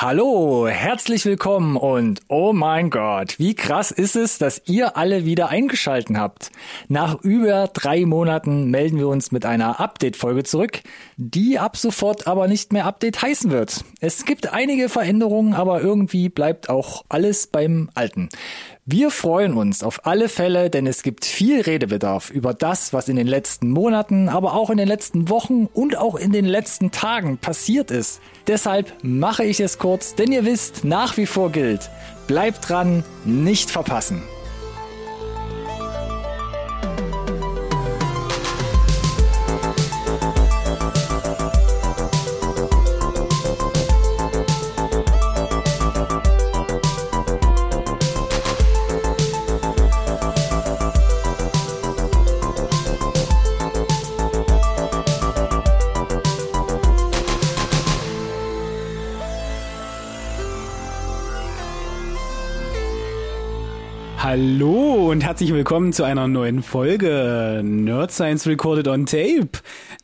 Hallo, herzlich willkommen und oh mein Gott, wie krass ist es, dass ihr alle wieder eingeschalten habt. Nach über drei Monaten melden wir uns mit einer Update-Folge zurück, die ab sofort aber nicht mehr Update heißen wird. Es gibt einige Veränderungen, aber irgendwie bleibt auch alles beim Alten. Wir freuen uns auf alle Fälle, denn es gibt viel Redebedarf über das, was in den letzten Monaten, aber auch in den letzten Wochen und auch in den letzten Tagen passiert ist. Deshalb mache ich es kurz, denn ihr wisst, nach wie vor gilt, bleibt dran, nicht verpassen. Hallo und herzlich willkommen zu einer neuen Folge Nerd Science Recorded on Tape,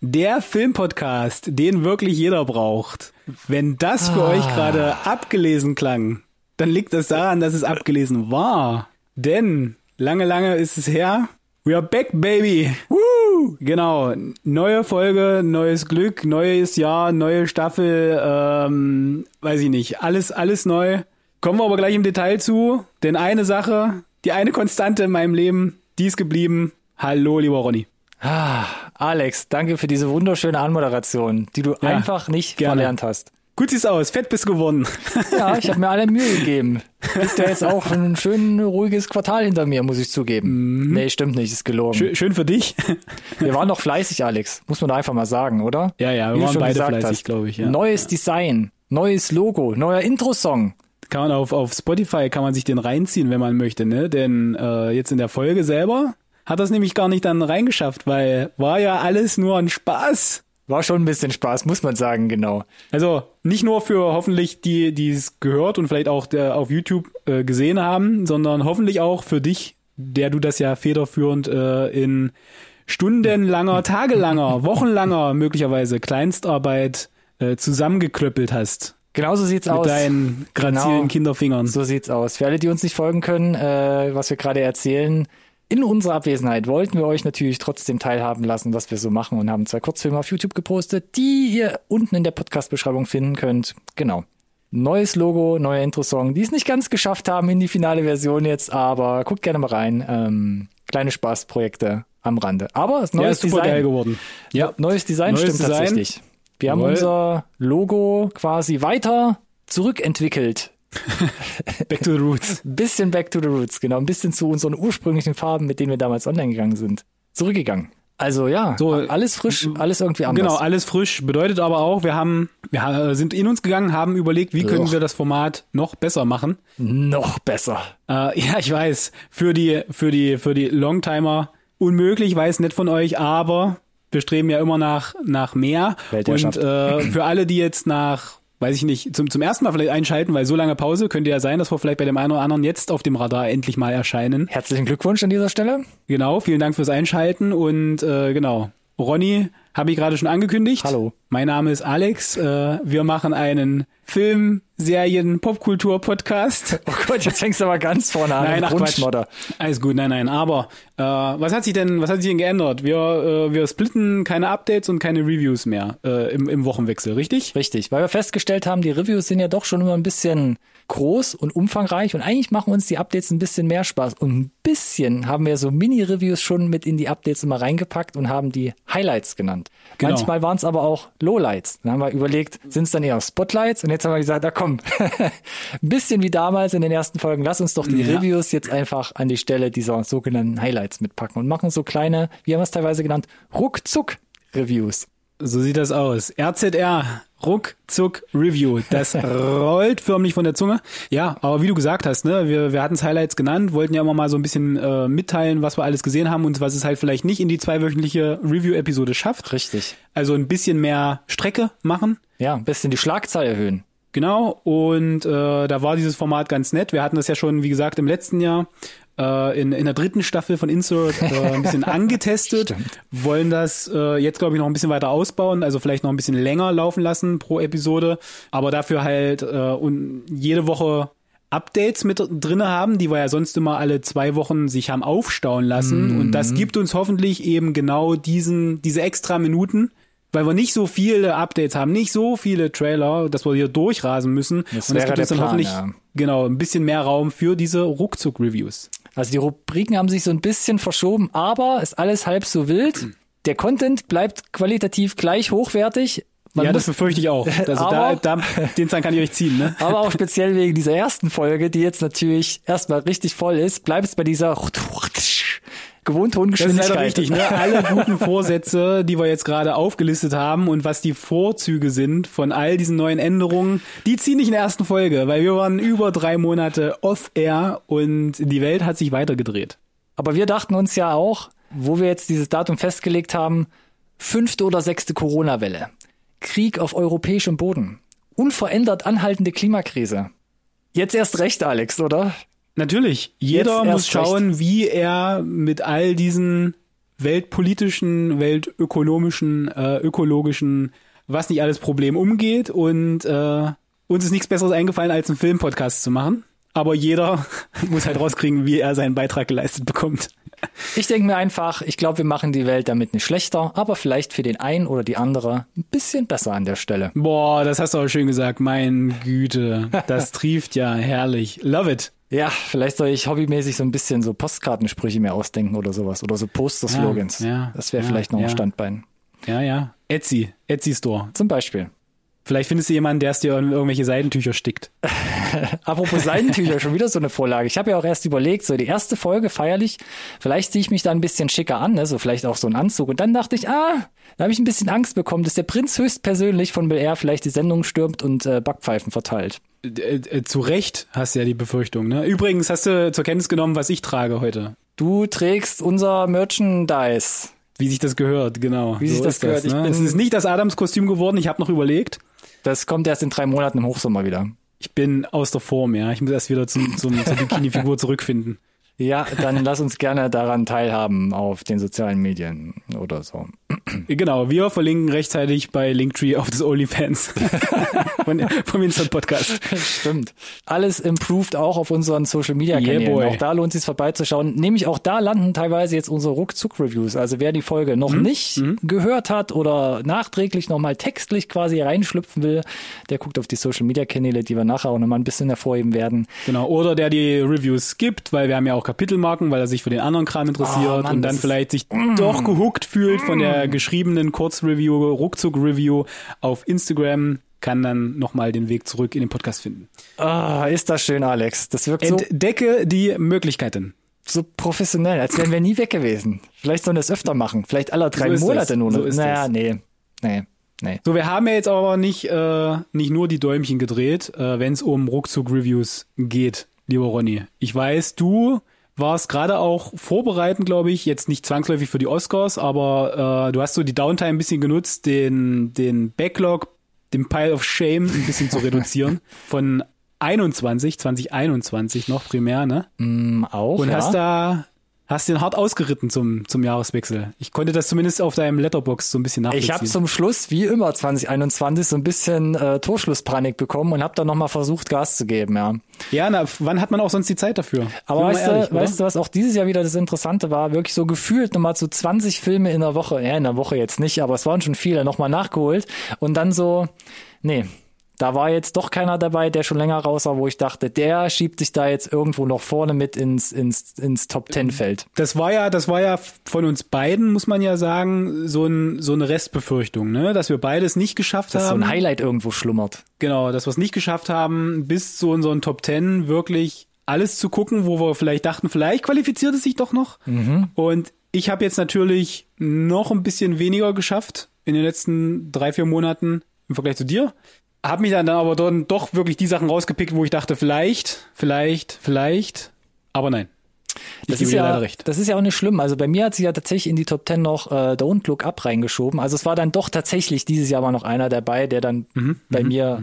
der Filmpodcast, den wirklich jeder braucht. Wenn das für ah. euch gerade abgelesen klang, dann liegt das daran, dass es abgelesen war. Denn lange, lange ist es her. We are back, baby. Woo! Genau. Neue Folge, neues Glück, neues Jahr, neue Staffel, ähm, weiß ich nicht. Alles, alles neu. Kommen wir aber gleich im Detail zu, denn eine Sache, die eine Konstante in meinem Leben, die ist geblieben. Hallo, lieber Ronny. Ah, Alex, danke für diese wunderschöne Anmoderation, die du ja, einfach nicht gerne. verlernt hast. Gut siehst aus, fett bist geworden. Ja, ich habe mir alle Mühe gegeben. Liegt ja jetzt auch ein schön ruhiges Quartal hinter mir, muss ich zugeben. Mhm. Nee, stimmt nicht, ist gelogen. Schön, schön für dich. Wir waren doch fleißig, Alex, muss man da einfach mal sagen, oder? Ja, ja, wir Wie waren beide fleißig, glaube ich. Ja. Neues Design, neues Logo, neuer Intro-Song kann man auf, auf Spotify kann man sich den reinziehen, wenn man möchte, ne? Denn äh, jetzt in der Folge selber hat das nämlich gar nicht dann reingeschafft, weil war ja alles nur ein Spaß. War schon ein bisschen Spaß, muss man sagen, genau. Also nicht nur für hoffentlich die, die es gehört und vielleicht auch der, auf YouTube äh, gesehen haben, sondern hoffentlich auch für dich, der du das ja federführend äh, in stundenlanger, tagelanger, wochenlanger möglicherweise Kleinstarbeit äh, zusammengeklöppelt hast. Genau so sieht's Mit aus. Mit deinen grazilen genau, Kinderfingern. So sieht's aus. Für alle, die uns nicht folgen können, äh, was wir gerade erzählen, in unserer Abwesenheit wollten wir euch natürlich trotzdem teilhaben lassen, was wir so machen und haben zwei Kurzfilme auf YouTube gepostet, die ihr unten in der Podcast-Beschreibung finden könnt. Genau. Neues Logo, neuer Intro-Song, die es nicht ganz geschafft haben in die finale Version jetzt, aber guckt gerne mal rein. Ähm, kleine Spaßprojekte am Rande. Aber das neues ja, ist super Design. geil geworden. Ja, neues Design neues stimmt Design. tatsächlich. Wir haben unser Logo quasi weiter zurückentwickelt. back to the roots. Bisschen back to the roots, genau. Ein bisschen zu unseren ursprünglichen Farben, mit denen wir damals online gegangen sind. Zurückgegangen. Also ja, so, alles frisch, alles irgendwie anders. Genau, alles frisch. Bedeutet aber auch, wir haben, wir sind in uns gegangen, haben überlegt, wie Loch. können wir das Format noch besser machen. Noch besser. Äh, ja, ich weiß. Für die, für die, für die Longtimer unmöglich, weiß nicht von euch, aber wir streben ja immer nach, nach mehr. Und äh, für alle, die jetzt nach weiß ich nicht, zum, zum ersten Mal vielleicht einschalten, weil so lange Pause könnte ja sein, dass wir vielleicht bei dem einen oder anderen jetzt auf dem Radar endlich mal erscheinen. Herzlichen Glückwunsch an dieser Stelle. Genau, vielen Dank fürs Einschalten und äh, genau. Ronny habe ich gerade schon angekündigt. Hallo. Mein Name ist Alex. Äh, wir machen einen Film, Serien, Popkultur Podcast. Oh Gott, jetzt fängst du aber ganz vorne an. Nein, ach Quatsch. Alles gut, nein, nein. Aber äh, was hat sich denn, was hat sich denn geändert? Wir, äh, wir splitten keine Updates und keine Reviews mehr äh, im, im Wochenwechsel, richtig? Richtig, weil wir festgestellt haben, die Reviews sind ja doch schon immer ein bisschen groß und umfangreich und eigentlich machen uns die Updates ein bisschen mehr Spaß. Und ein bisschen haben wir so Mini-Reviews schon mit in die Updates immer reingepackt und haben die Highlights genannt. Genau. Manchmal waren es aber auch Lowlights. Dann haben wir überlegt, sind es dann eher Spotlights? Und jetzt haben wir gesagt, na komm, ein bisschen wie damals in den ersten Folgen, lass uns doch die ja. Reviews jetzt einfach an die Stelle dieser sogenannten Highlights mitpacken und machen so kleine, wie haben wir es teilweise genannt, Ruckzuck-Reviews. So sieht das aus. RZR, ruckzuck Review. Das rollt förmlich von der Zunge. Ja, aber wie du gesagt hast, ne, wir, wir hatten es Highlights genannt, wollten ja immer mal so ein bisschen äh, mitteilen, was wir alles gesehen haben und was es halt vielleicht nicht in die zweiwöchentliche Review-Episode schafft. Richtig. Also ein bisschen mehr Strecke machen. Ja, ein bisschen die Schlagzahl erhöhen. Genau, und äh, da war dieses Format ganz nett. Wir hatten das ja schon, wie gesagt, im letzten Jahr äh, in, in der dritten Staffel von Insert äh, ein bisschen angetestet, wollen das äh, jetzt, glaube ich, noch ein bisschen weiter ausbauen, also vielleicht noch ein bisschen länger laufen lassen pro Episode, aber dafür halt äh, und jede Woche Updates mit drinne haben, die wir ja sonst immer alle zwei Wochen sich haben aufstauen lassen. Und das gibt uns hoffentlich eben genau diesen, diese extra Minuten, weil wir nicht so viele Updates haben, nicht so viele Trailer, dass wir hier durchrasen müssen. Das und das gibt uns dann Plan, hoffentlich ja. genau ein bisschen mehr Raum für diese Ruckzuck-Reviews. Also die Rubriken haben sich so ein bisschen verschoben, aber ist alles halb so wild. Der Content bleibt qualitativ gleich hochwertig. Man ja, das muss, befürchte ich auch. Also da, Aber- da, den Zahn kann ich euch ziehen, ne? aber auch speziell wegen dieser ersten Folge, die jetzt natürlich erstmal richtig voll ist, bleibt es bei dieser gewohnten hohen Das ist leider richtig, ne? Alle guten Vorsätze, die wir jetzt gerade aufgelistet haben und was die Vorzüge sind von all diesen neuen Änderungen, die ziehen nicht in der ersten Folge, weil wir waren über drei Monate off-air und die Welt hat sich weitergedreht. Aber wir dachten uns ja auch, wo wir jetzt dieses Datum festgelegt haben, fünfte oder sechste Corona-Welle, Krieg auf europäischem Boden, unverändert anhaltende Klimakrise. Jetzt erst recht, Alex, oder? Natürlich, jeder muss erst recht. schauen, wie er mit all diesen weltpolitischen, weltökonomischen, äh, ökologischen, was nicht alles Problem umgeht und äh, uns ist nichts Besseres eingefallen, als einen Filmpodcast zu machen. Aber jeder muss halt rauskriegen, wie er seinen Beitrag geleistet bekommt. Ich denke mir einfach, ich glaube, wir machen die Welt damit nicht schlechter, aber vielleicht für den einen oder die andere ein bisschen besser an der Stelle. Boah, das hast du aber schön gesagt. Mein Güte, das trieft ja herrlich. Love it. Ja, vielleicht soll ich hobbymäßig so ein bisschen so Postkartensprüche mir ausdenken oder sowas oder so Poster-Slogans. Ja, ja, das wäre ja, vielleicht noch ein. Standbein. Ja, ja. Etsy, Etsy Store. Zum Beispiel. Vielleicht findest du jemanden, der es dir in irgendwelche Seidentücher stickt. Apropos Seidentücher, schon wieder so eine Vorlage. Ich habe ja auch erst überlegt, so die erste Folge feierlich, vielleicht ziehe ich mich da ein bisschen schicker an, ne? so vielleicht auch so ein Anzug. Und dann dachte ich, ah, da habe ich ein bisschen Angst bekommen, dass der Prinz höchstpersönlich von Bel Air vielleicht die Sendung stürmt und äh, Backpfeifen verteilt. Äh, äh, zu Recht hast du ja die Befürchtung. Ne? Übrigens hast du zur Kenntnis genommen, was ich trage heute. Du trägst unser Merchandise. Wie sich das gehört, genau. Wie sich das gehört. Ich ne? bin- es ist nicht das Adams-Kostüm geworden, ich habe noch überlegt. Das kommt erst in drei Monaten im Hochsommer wieder. Ich bin aus der Form, ja. Ich muss erst wieder zum, zum, zur Bikini-Figur zurückfinden. Ja, dann lass uns gerne daran teilhaben auf den sozialen Medien oder so. Genau, wir verlinken rechtzeitig bei Linktree auf das OnlyFans von, vom Instant Podcast. Stimmt. Alles improved auch auf unseren Social Media Kanälen. Yeah, auch da lohnt es sich vorbeizuschauen. Nämlich auch da landen teilweise jetzt unsere Ruckzuck-Reviews. Also wer die Folge Mhm. noch nicht gehört hat oder nachträglich nochmal textlich quasi reinschlüpfen will, der guckt auf die Social Media Kanäle, die wir nachher auch nochmal ein bisschen hervorheben werden. Genau, oder der die Reviews skippt, weil wir haben ja auch Kapitelmarken, weil er sich für den anderen Kram interessiert Oh, Mann, und dann vielleicht sich doch gehuckt fühlt von der geschriebenen Kurzreview, Ruckzuck-Review auf Instagram, kann dann nochmal den Weg zurück in den Podcast finden. Ah, ist das schön, Alex. Das wirkt so, Entdecke die Möglichkeiten. so professionell, als wären wir nie weg gewesen. Vielleicht sollen wir das öfter machen. Vielleicht alle drei So Monate das. nur. So ist naja, das. nee. Nee. Nee. So, wir haben ja jetzt aber nicht, äh, nicht nur die Däumchen gedreht, äh, wenn es um Ruckzuck-Reviews geht, lieber Ronny. Ich weiß, du warst gerade auch vorbereitend, glaube ich, jetzt nicht zwangsläufig für die Oscars, aber äh, du hast so die Downtime ein bisschen genutzt, den, den Backlog, den Pile of Shame ein bisschen zu reduzieren. Von 21, 2021 noch primär, ne? Mm, auch. Und ja. hast da, hast den hart ausgeritten zum, zum Jahreswechsel. Ich konnte das zumindest auf deinem Letterbox so ein bisschen nachvollziehen. Ich habe zum Schluss, wie immer 2021, so ein bisschen äh, Torschlusspanik bekommen und habe dann nochmal versucht, Gas zu geben, ja. Ja, na, wann hat man auch sonst die Zeit dafür? Aber weißt, du, weißt du, was auch dieses Jahr wieder das Interessante war? Wirklich so gefühlt nochmal so 20 Filme in der Woche, ja, in der Woche jetzt nicht, aber es waren schon viele, nochmal nachgeholt. Und dann so, nee, da war jetzt doch keiner dabei, der schon länger raus war, wo ich dachte, der schiebt sich da jetzt irgendwo noch vorne mit ins, ins, ins Top Ten Feld. Das war ja, das war ja von uns beiden, muss man ja sagen, so, ein, so eine Restbefürchtung, ne? dass wir beides nicht geschafft Dass so haben. ein Highlight irgendwo schlummert. Genau, dass wir es nicht geschafft haben, bis zu unseren Top Ten wirklich alles zu gucken, wo wir vielleicht dachten, vielleicht qualifiziert es sich doch noch. Und ich habe jetzt natürlich noch ein bisschen weniger geschafft in den letzten drei, vier Monaten im Vergleich zu dir. Hab mich dann aber dann doch wirklich die Sachen rausgepickt, wo ich dachte, vielleicht, vielleicht, vielleicht, aber nein. Das gebe ist, ja, leider recht. das ist ja auch nicht schlimm. Also bei mir hat sich ja tatsächlich in die Top Ten noch äh, Don't Look Up reingeschoben. Also es war dann doch tatsächlich dieses Jahr mal noch einer dabei, der dann Mhm, bei mir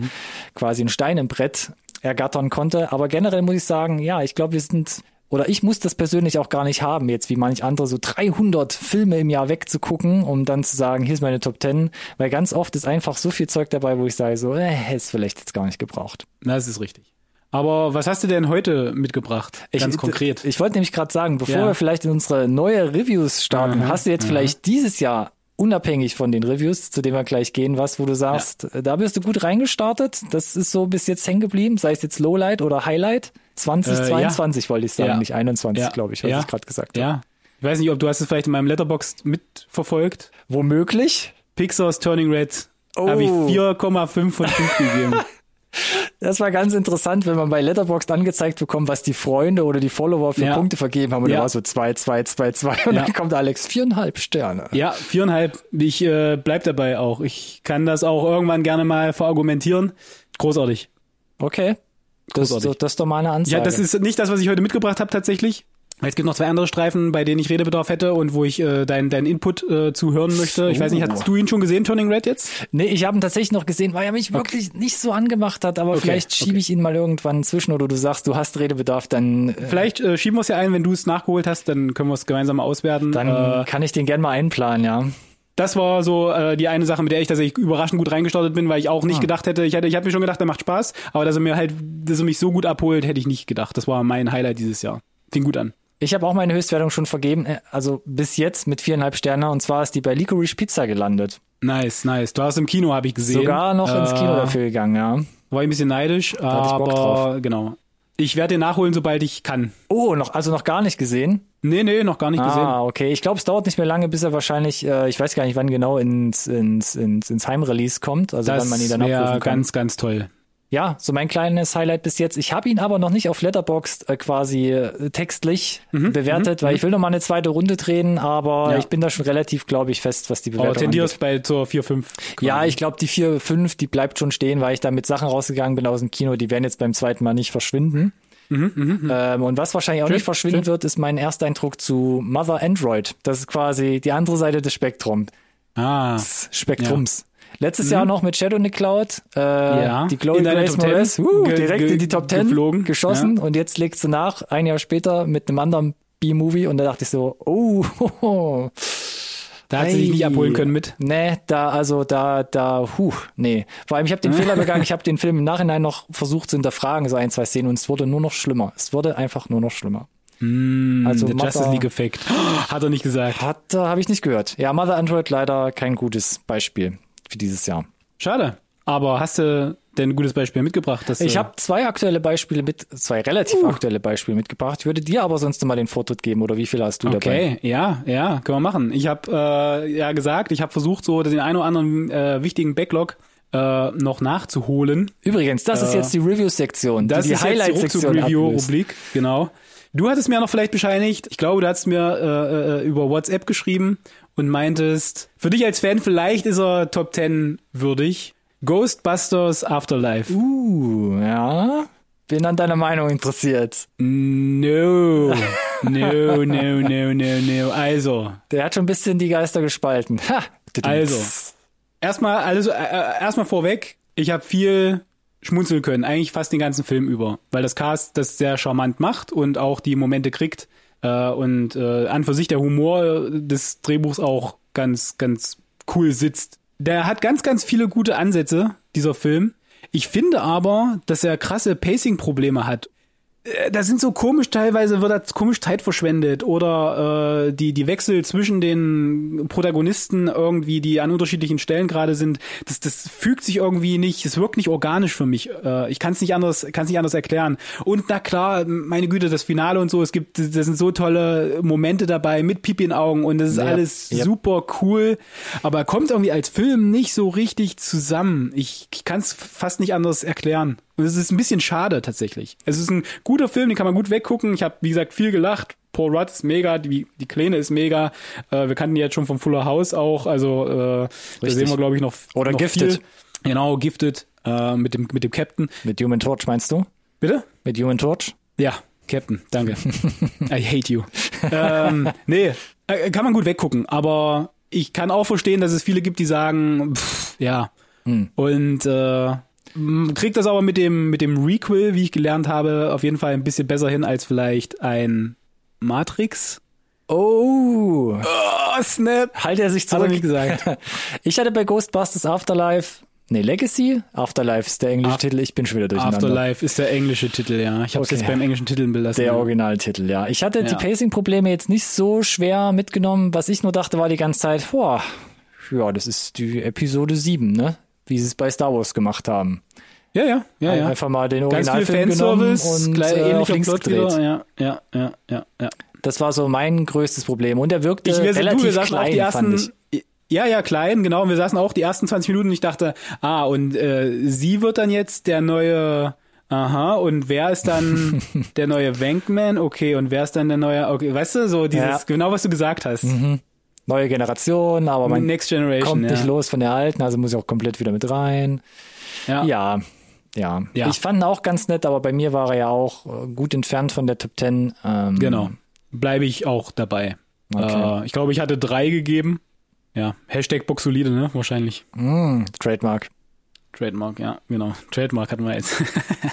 quasi einen Stein im Brett ergattern konnte. Aber generell muss ich sagen, ja, ich glaube, wir sind oder ich muss das persönlich auch gar nicht haben, jetzt wie manch andere so 300 Filme im Jahr wegzugucken, um dann zu sagen, hier ist meine Top 10, weil ganz oft ist einfach so viel Zeug dabei, wo ich sage so, äh, hätte es vielleicht jetzt gar nicht gebraucht. Das ist richtig. Aber was hast du denn heute mitgebracht? Ganz ich, konkret. Ich wollte nämlich gerade sagen, bevor Ja. wir vielleicht in unsere neue Reviews starten, Mhm, hast du jetzt mhm. vielleicht dieses Jahr unabhängig von den Reviews, zu denen wir gleich gehen, was, wo du sagst, äh, da bist du gut reingestartet, das ist so bis jetzt hängen geblieben, sei es jetzt Lowlight oder Highlight. 2022 wollte ich sagen, Äh, Ja. nicht 21, Ja. glaube ich, was Ja. ich gerade gesagt habe. Ja. Ich weiß nicht, ob du hast es vielleicht in meinem Letterbox mitverfolgt. Womöglich. Pixar's Turning Red Oh. habe ich 4,5 von 5 gegeben. Das war ganz interessant, wenn man bei Letterboxd angezeigt bekommt, was die Freunde oder die Follower für Ja. Punkte vergeben haben. Und Ja. da war so 2, 2, 2, 2 und Ja. dann kommt Alex viereinhalb Sterne. Ja, viereinhalb. Ich äh, bleib dabei auch. Ich kann das auch irgendwann gerne mal verargumentieren. Großartig. Okay. Das, Großartig. das ist doch mal eine Ansage. Ja, das ist nicht das, was ich heute mitgebracht habe tatsächlich. Es gibt noch zwei andere Streifen, bei denen ich Redebedarf hätte und wo ich äh, deinen dein Input äh, zuhören möchte. Ich weiß nicht, Oh. hast du ihn schon gesehen, Turning Red jetzt? Nee, ich habe ihn tatsächlich noch gesehen, weil er mich wirklich nicht so angemacht hat, aber vielleicht schiebe ich ihn mal irgendwann zwischen oder du sagst, du hast Redebedarf, dann, äh, Vielleicht äh, schieben wir es ja ein, wenn du es nachgeholt hast, dann können wir es gemeinsam auswerten. dann äh, kann ich den gern mal einplanen, ja. das war so äh, die eine Sache, mit der ich tatsächlich überraschend gut reingestartet bin, weil ich auch nicht Ah. gedacht hätte, ich hätte, ich habe mir schon gedacht, der macht Spaß, aber dass er mir halt, dass er mich so gut abholt, hätte ich nicht gedacht. Das war mein Highlight dieses Jahr. Fing gut an. Ich habe auch meine Höchstwertung schon vergeben, äh, also bis jetzt mit viereinhalb Sterne und zwar ist die bei Licorice Pizza gelandet. Nice, nice. Du hast im Kino, habe ich gesehen. Sogar noch ins Äh, Kino dafür gegangen, ja. War ich ein bisschen neidisch, hatte ich Bock aber drauf. genau. Ich werde den nachholen, sobald ich kann. Oh, noch, also noch gar nicht gesehen. Nee, nee, noch gar nicht gesehen. Ah, okay. Ich glaube, es dauert nicht mehr lange, bis er wahrscheinlich, äh, ich weiß gar nicht, wann genau ins, ins, ins, ins Heimrelease kommt, also Das wann man ihn dann abrufen kann. ganz, ganz toll. Ja, so mein kleines Highlight bis jetzt. Ich habe ihn aber noch nicht auf Letterboxd äh, quasi äh, textlich bewertet, weil ich will noch mal eine zweite Runde drehen, aber Mhm, Ja. ich bin da schon relativ, glaube ich, fest, was die Bewertung angeht. tendierst bei zur 4, 5. Ja, ich glaube, die 4, 5, die bleibt schon stehen, weil ich da mit Sachen rausgegangen bin aus dem Kino, die werden jetzt beim zweiten Mal nicht verschwinden. Ähm, und was wahrscheinlich auch Mhm, Schön, nicht verschwinden schön. wird, ist mein Ersteindruck zu Mother Android. Das ist quasi die andere Seite des Spektrums. Ah, Spektrums. Letztes Jahr noch mit Shadow in the Cloud, äh, Ja. die Chloe In Grace Top 10 Moretz, uh, direkt in die Top 10 geflogen. geschossen und jetzt legt sie nach, ein Jahr später mit einem anderen B-Movie und da dachte ich so, oh, hoho. da hat sie dich nicht abholen können mit. Nee, da, also da, da, huh, nee. Vor allem, ich habe den Fehler begangen, ich habe den Film im Nachhinein noch versucht zu hinterfragen, so ein, zwei Szenen, und es wurde nur noch schlimmer. Es wurde einfach nur noch schlimmer. also Der Justice League Effekt. Hat er nicht gesagt. Hat, habe ich nicht gehört. Ja, Mother Android leider kein gutes Beispiel für dieses Jahr. Schade. Aber hast du denn ein gutes Beispiel mitgebracht? Dass Ich habe zwei aktuelle Beispiele mit, zwei relativ aktuelle Beispiele mitgebracht. Ich würde dir aber sonst mal den Vortritt geben, oder wie viele hast du dabei? Okay, ja, ja, können wir machen. Ich habe äh, ja gesagt, ich habe versucht, so den einen oder anderen äh, wichtigen Backlog äh, noch nachzuholen. Übrigens, das ist jetzt die Review-Sektion, Das die die ist jetzt die Highlight-Sektion. Review-Rubrik, genau. Du hattest mir noch vielleicht bescheinigt, ich glaube, du hast mir äh, äh, über WhatsApp geschrieben und meintest, für dich als Fan vielleicht ist er Top 10 würdig. Ghostbusters Afterlife. Uh, ja. Bin an deiner Meinung interessiert. No, no, no, no, no, no. Also, Der hat schon ein bisschen die Geister gespalten. Ha! Also. erstmal, also äh, äh, erstmal vorweg, ich habe viel schmunzeln können, eigentlich fast den ganzen Film über, weil das Cast das sehr charmant macht und auch die Momente kriegt äh, und äh, an für sich der Humor des Drehbuchs auch ganz, ganz cool sitzt. Der hat ganz, ganz viele gute Ansätze, dieser Film. Ich finde aber, dass er krasse Pacing-Probleme hat. Äh, Da sind so komisch, teilweise wird da komisch Zeit verschwendet oder äh, die, die Wechsel zwischen den Protagonisten irgendwie, die an unterschiedlichen Stellen gerade sind, das, das fügt sich irgendwie nicht, es wirkt nicht organisch für mich. Äh, ich kann es nicht anders, kann es nicht anders erklären. Und na klar, meine Güte, das Finale und so, es gibt, das sind so tolle Momente dabei mit Pipi in Augen und das ist Ja, alles ja. super cool, aber er kommt irgendwie als Film nicht so richtig zusammen. Ich, ich kann es fast nicht anders erklären. Und es ist ein bisschen schade tatsächlich. Es ist ein guter Film, den kann man gut weggucken. Ich habe, wie gesagt, viel gelacht. Paul Rudd ist mega, die, die Kleine ist mega. Äh, wir kannten die jetzt schon vom Fuller House auch. Also äh, da sehen wir, glaube ich, noch Oder noch Gifted. Viel. Genau, Gifted äh, mit dem mit dem Captain. Mit Human Torch meinst du? Bitte? Mit Human Torch? Ja, Captain, danke. I hate you. ähm, nee, äh, kann man gut weggucken, aber ich kann auch verstehen, dass es viele gibt, die sagen, pff, ja. Hm. Und äh, kriegt das aber mit dem, mit dem Requel, wie ich gelernt habe, auf jeden Fall ein bisschen besser hin als vielleicht ein Matrix. Oh, Oh, Snap. halt er sich Hat er zurück. gesagt. Ich hatte bei Ghostbusters Afterlife, nee, Legacy, Afterlife ist der englische Af- Titel, ich bin schon wieder durcheinander. Afterlife ist der englische Titel, ja. Ich habe es Okay. jetzt beim englischen Titel belassen. Der. Originaltitel, ja. Ich hatte die Ja. Pacing-Probleme jetzt nicht so schwer mitgenommen. Was ich nur dachte, war die ganze Zeit, boah, ja, das ist die Episode 7, ne? Wie sie es bei Star Wars gemacht haben. Ja, ja, ja, ja. Einfach mal den Ganz Originalfilm genommen und gleich äh, auf links gedreht. Ja, ja, ja, ja, ja. Das war so mein größtes Problem. Und er wirkte Ich, wir, relativ du, wir saßen auch klein, die fand ich. ersten, ja, ja, klein, genau. Und wir saßen auch die ersten 20 Minuten und ich dachte, ah, und äh, sie wird dann jetzt der neue, aha, und wer ist dann der neue Wankman? Okay, und wer ist dann der neue, okay, weißt du, so dieses, Ja. Mhm. genau was du gesagt hast. Neue Generation, aber man Next Generation, kommt ja. nicht los von der alten, also muss ich auch komplett wieder mit rein. Ja. Ja, ja. Ja. Ich fand ihn auch ganz nett, aber bei mir war er ja auch äh, gut entfernt von der Top 10. Ähm, Genau. Bleibe ich auch dabei. Okay. Äh, ich glaube, ich hatte drei gegeben. Ja, Hashtag Boxolide, ne? Wahrscheinlich. Mm, Trademark. Trademark, ja, genau. Trademark hatten wir jetzt.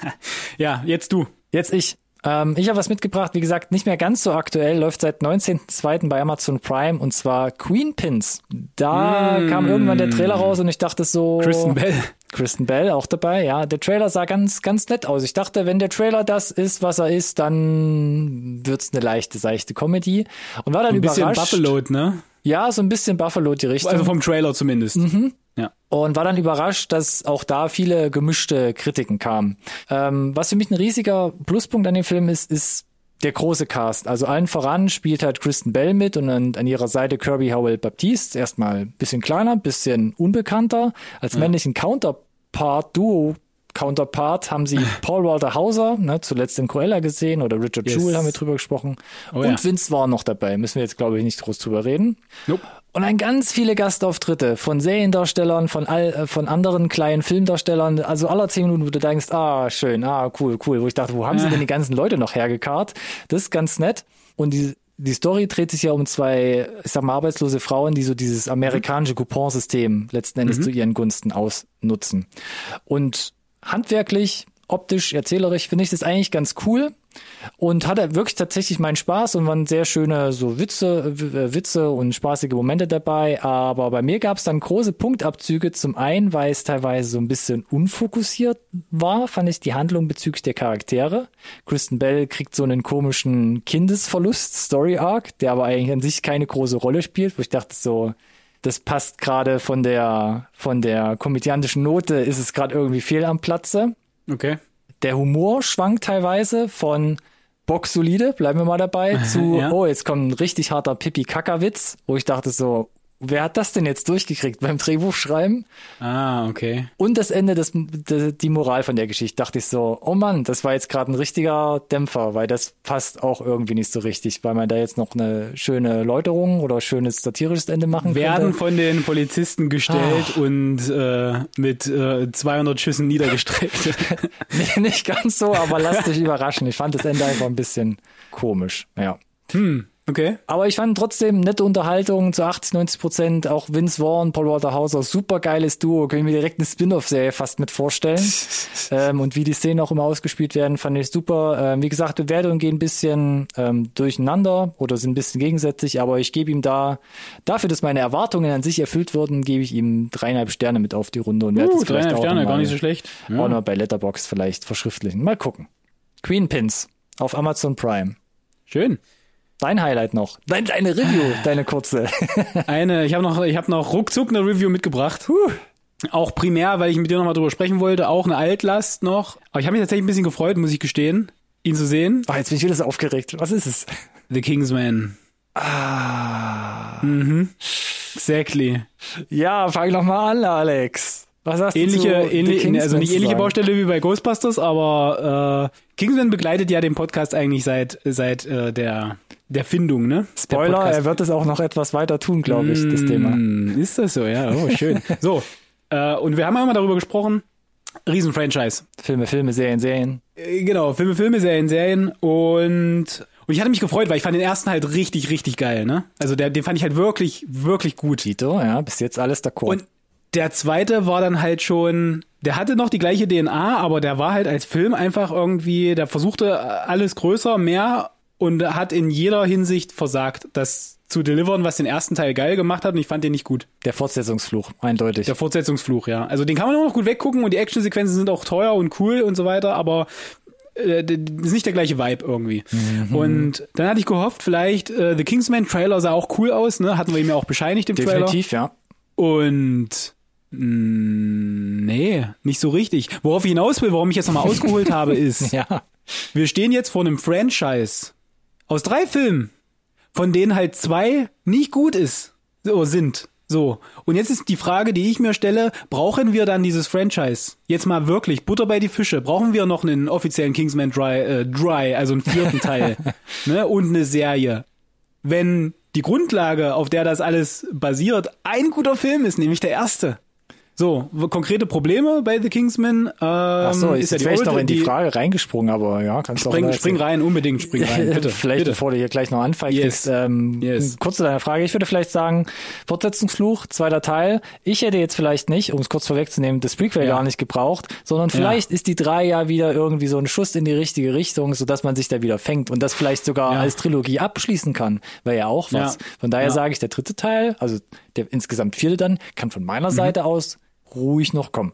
ja, jetzt du. Jetzt ich. Ähm, ich habe was mitgebracht, wie gesagt, nicht mehr ganz so aktuell, läuft seit 19.02. bei Amazon Prime und zwar Queen Pins. Da kam irgendwann der Trailer raus und ich dachte so. Kristen Bell. Kristen Bell auch dabei, ja. Der Trailer sah ganz, ganz nett aus. Ich dachte, wenn der Trailer das ist, was er ist, dann wird's eine leichte, seichte Comedy. Und war dann Ein bisschen überrascht. Buffalo, ne? Ja, so ein bisschen Buffalo die Richtung. Also vom Trailer zumindest. Mhm. Ja. und war dann überrascht, dass auch da viele gemischte Kritiken kamen. Ähm, was für mich ein riesiger Pluspunkt an dem Film ist, ist der große Cast. Also allen voran spielt halt Kristen Bell mit und an, an ihrer Seite Kirby Howell Baptiste. Erstmal ein bisschen kleiner, bisschen unbekannter. Als männlichen Counterpart-Duo Counterpart haben sie Paul Walter Hauser, ne, zuletzt in Cruella gesehen, oder Richard Yes. Jewell haben wir drüber gesprochen. Oh und ja. Vince war noch dabei. Müssen wir jetzt, glaube ich, nicht groß drüber reden. Nope. Und dann ganz viele Gastauftritte von Seriendarstellern, von all, äh, von anderen kleinen Filmdarstellern. Also aller zehn Minuten, wo du denkst, ah, schön, ah, cool, cool. Wo ich dachte, wo haben sie denn die ganzen Leute noch hergekarrt? Das ist ganz nett. Und die, die Story dreht sich ja um zwei, ich sag mal, arbeitslose Frauen, die so dieses amerikanische Couponsystem letzten Endes zu ihren Gunsten ausnutzen. Und handwerklich, optisch, erzählerisch finde ich das eigentlich ganz cool und hatte wirklich tatsächlich meinen Spaß und waren sehr schöne so Witze, äh, Witze und spaßige Momente dabei. Aber bei mir gab es dann große Punktabzüge. Zum einen, weil es teilweise so ein bisschen unfokussiert war, fand ich die Handlung bezüglich der Charaktere. Kristen Bell kriegt so einen komischen Kindesverlust, Story Arc, der aber eigentlich an sich keine große Rolle spielt, wo ich dachte so, das passt gerade von der von der komödiantischen Note, ist es gerade irgendwie fehl am Platze. Okay. Der Humor schwankt teilweise von boxsolide, bleiben wir mal dabei, zu, Ja. oh, jetzt kommt ein richtig harter Pipi-Kaka-Witz, wo ich dachte so, wer hat das denn jetzt durchgekriegt beim Drehbuchschreiben? Ah, okay. Und das Ende, des, de, die Moral von der Geschichte, dachte ich so, oh Mann, das war jetzt gerade ein richtiger Dämpfer, weil das passt auch irgendwie nicht so richtig, weil man da jetzt noch eine schöne Läuterung oder schönes satirisches Ende machen Werden könnte. von den Polizisten gestellt Ah. und äh, mit äh, 200 Schüssen niedergestreckt. Nee, nicht ganz so, aber lass dich überraschen. Ich fand das Ende einfach ein bisschen komisch, ja. hm, okay. Aber ich fand trotzdem nette Unterhaltung zu 80, 90 Prozent. Auch Vince Vaughn, Paul Walter Hauser, super geiles Duo. Können wir direkt eine Spin-off-Serie fast mit vorstellen. ähm, und wie die Szenen auch immer ausgespielt werden, fand ich super. Ähm, wie gesagt, Bewertungen gehen ein bisschen ähm, durcheinander oder sind ein bisschen gegensätzlich, aber ich gebe ihm da, dafür, dass meine Erwartungen an sich erfüllt wurden, gebe ich ihm dreieinhalb Sterne mit auf die Runde und werde Uh, vielleicht dreieinhalb auch Sterne, noch gar mal- nicht so schlecht. auch Ja. noch bei Letterbox vielleicht verschriftlichen. Mal gucken. Queen Pins auf Amazon Prime. Schön. Dein Highlight noch. Dein, deine Review, deine kurze. Eine, ich habe noch, ich habe noch ruckzuck eine Review mitgebracht. Auch primär, weil ich mit dir nochmal drüber sprechen wollte, auch eine Altlast noch. Aber ich habe mich tatsächlich ein bisschen gefreut, muss ich gestehen, ihn zu sehen. Ach, jetzt bin ich wieder so aufgeregt. Was ist es? The Kingsman. Ah. Mhm. Exactly. Ja, fang doch mal an, Alex. Was hast Ähnliche, du zu ähnliche, Kingsman also nicht ähnliche? Baustelle wie bei Ghostbusters, aber äh, Kingsman begleitet ja den Podcast eigentlich seit seit äh, der der Findung, ne? Spoiler, er wird es auch noch etwas weiter tun, glaube ich, das Thema. Mm, Ist das so, ja, oh, schön. so, äh, und wir haben immer darüber gesprochen, Riesenfranchise. Filme, Filme, Serien, Serien. Äh, Genau, Filme, Filme, Serien, Serien und und ich hatte mich gefreut, weil ich fand den ersten halt richtig, richtig geil, ne? Also der, den fand ich halt wirklich, wirklich gut. Tito, ja, bis jetzt alles d'accord. Und der zweite war dann halt schon der hatte noch die gleiche DNA, aber der war halt als Film einfach irgendwie, der versuchte alles größer, mehr und hat in jeder Hinsicht versagt, das zu delivern, was den ersten Teil geil gemacht hat und ich fand den nicht gut. Der Fortsetzungsfluch, eindeutig. Der Fortsetzungsfluch, ja. Also den kann man immer noch gut weggucken und die Actionsequenzen sind auch teuer und cool und so weiter, aber äh, das ist nicht der gleiche Vibe irgendwie. Mhm. Und dann hatte ich gehofft, vielleicht äh, The Kingsman Trailer sah auch cool aus, ne? Hatten wir ihm ja auch bescheinigt im Definitiv, Trailer. ja. Und mh, mm, nee, nicht so richtig. Worauf ich hinaus will, warum ich jetzt nochmal ausgeholt habe, ist, Ja. wir stehen jetzt vor einem Franchise aus drei Filmen, von denen halt zwei nicht gut ist, so sind. So. Und jetzt ist die Frage, die ich mir stelle, brauchen wir dann dieses Franchise? Jetzt mal wirklich, Butter bei die Fische. Brauchen wir noch einen offiziellen Kingsman Dry, äh, Dry also einen vierten Teil, ne? Und eine Serie. Wenn die Grundlage, auf der das alles basiert, ein guter Film ist, nämlich der erste. So, konkrete Probleme bei The Kingsman. Ähm, Ach so, ist ist ja jetzt die wäre ich Old- noch in die, Frage reingesprungen, aber ja, kannst du auch Spring, rein, unbedingt spring rein, bitte. vielleicht bitte. bevor du hier gleich noch anfängst, Yes. ähm, Yes. kurz zu deiner Frage. Ich würde vielleicht sagen, Fortsetzungsfluch, zweiter Teil. Ich hätte jetzt vielleicht nicht, um es kurz vorwegzunehmen, das Prequel Ja. gar nicht gebraucht, sondern vielleicht ist die drei ja wieder irgendwie so ein Schuss in die richtige Richtung, sodass man sich da wieder fängt und das vielleicht sogar Ja. als Trilogie abschließen kann. Wäre ja auch was. Ja. Von daher Ja. sage ich, der dritte Teil, also der insgesamt vierte dann, kann von Mhm. meiner Seite aus ruhig noch kommen.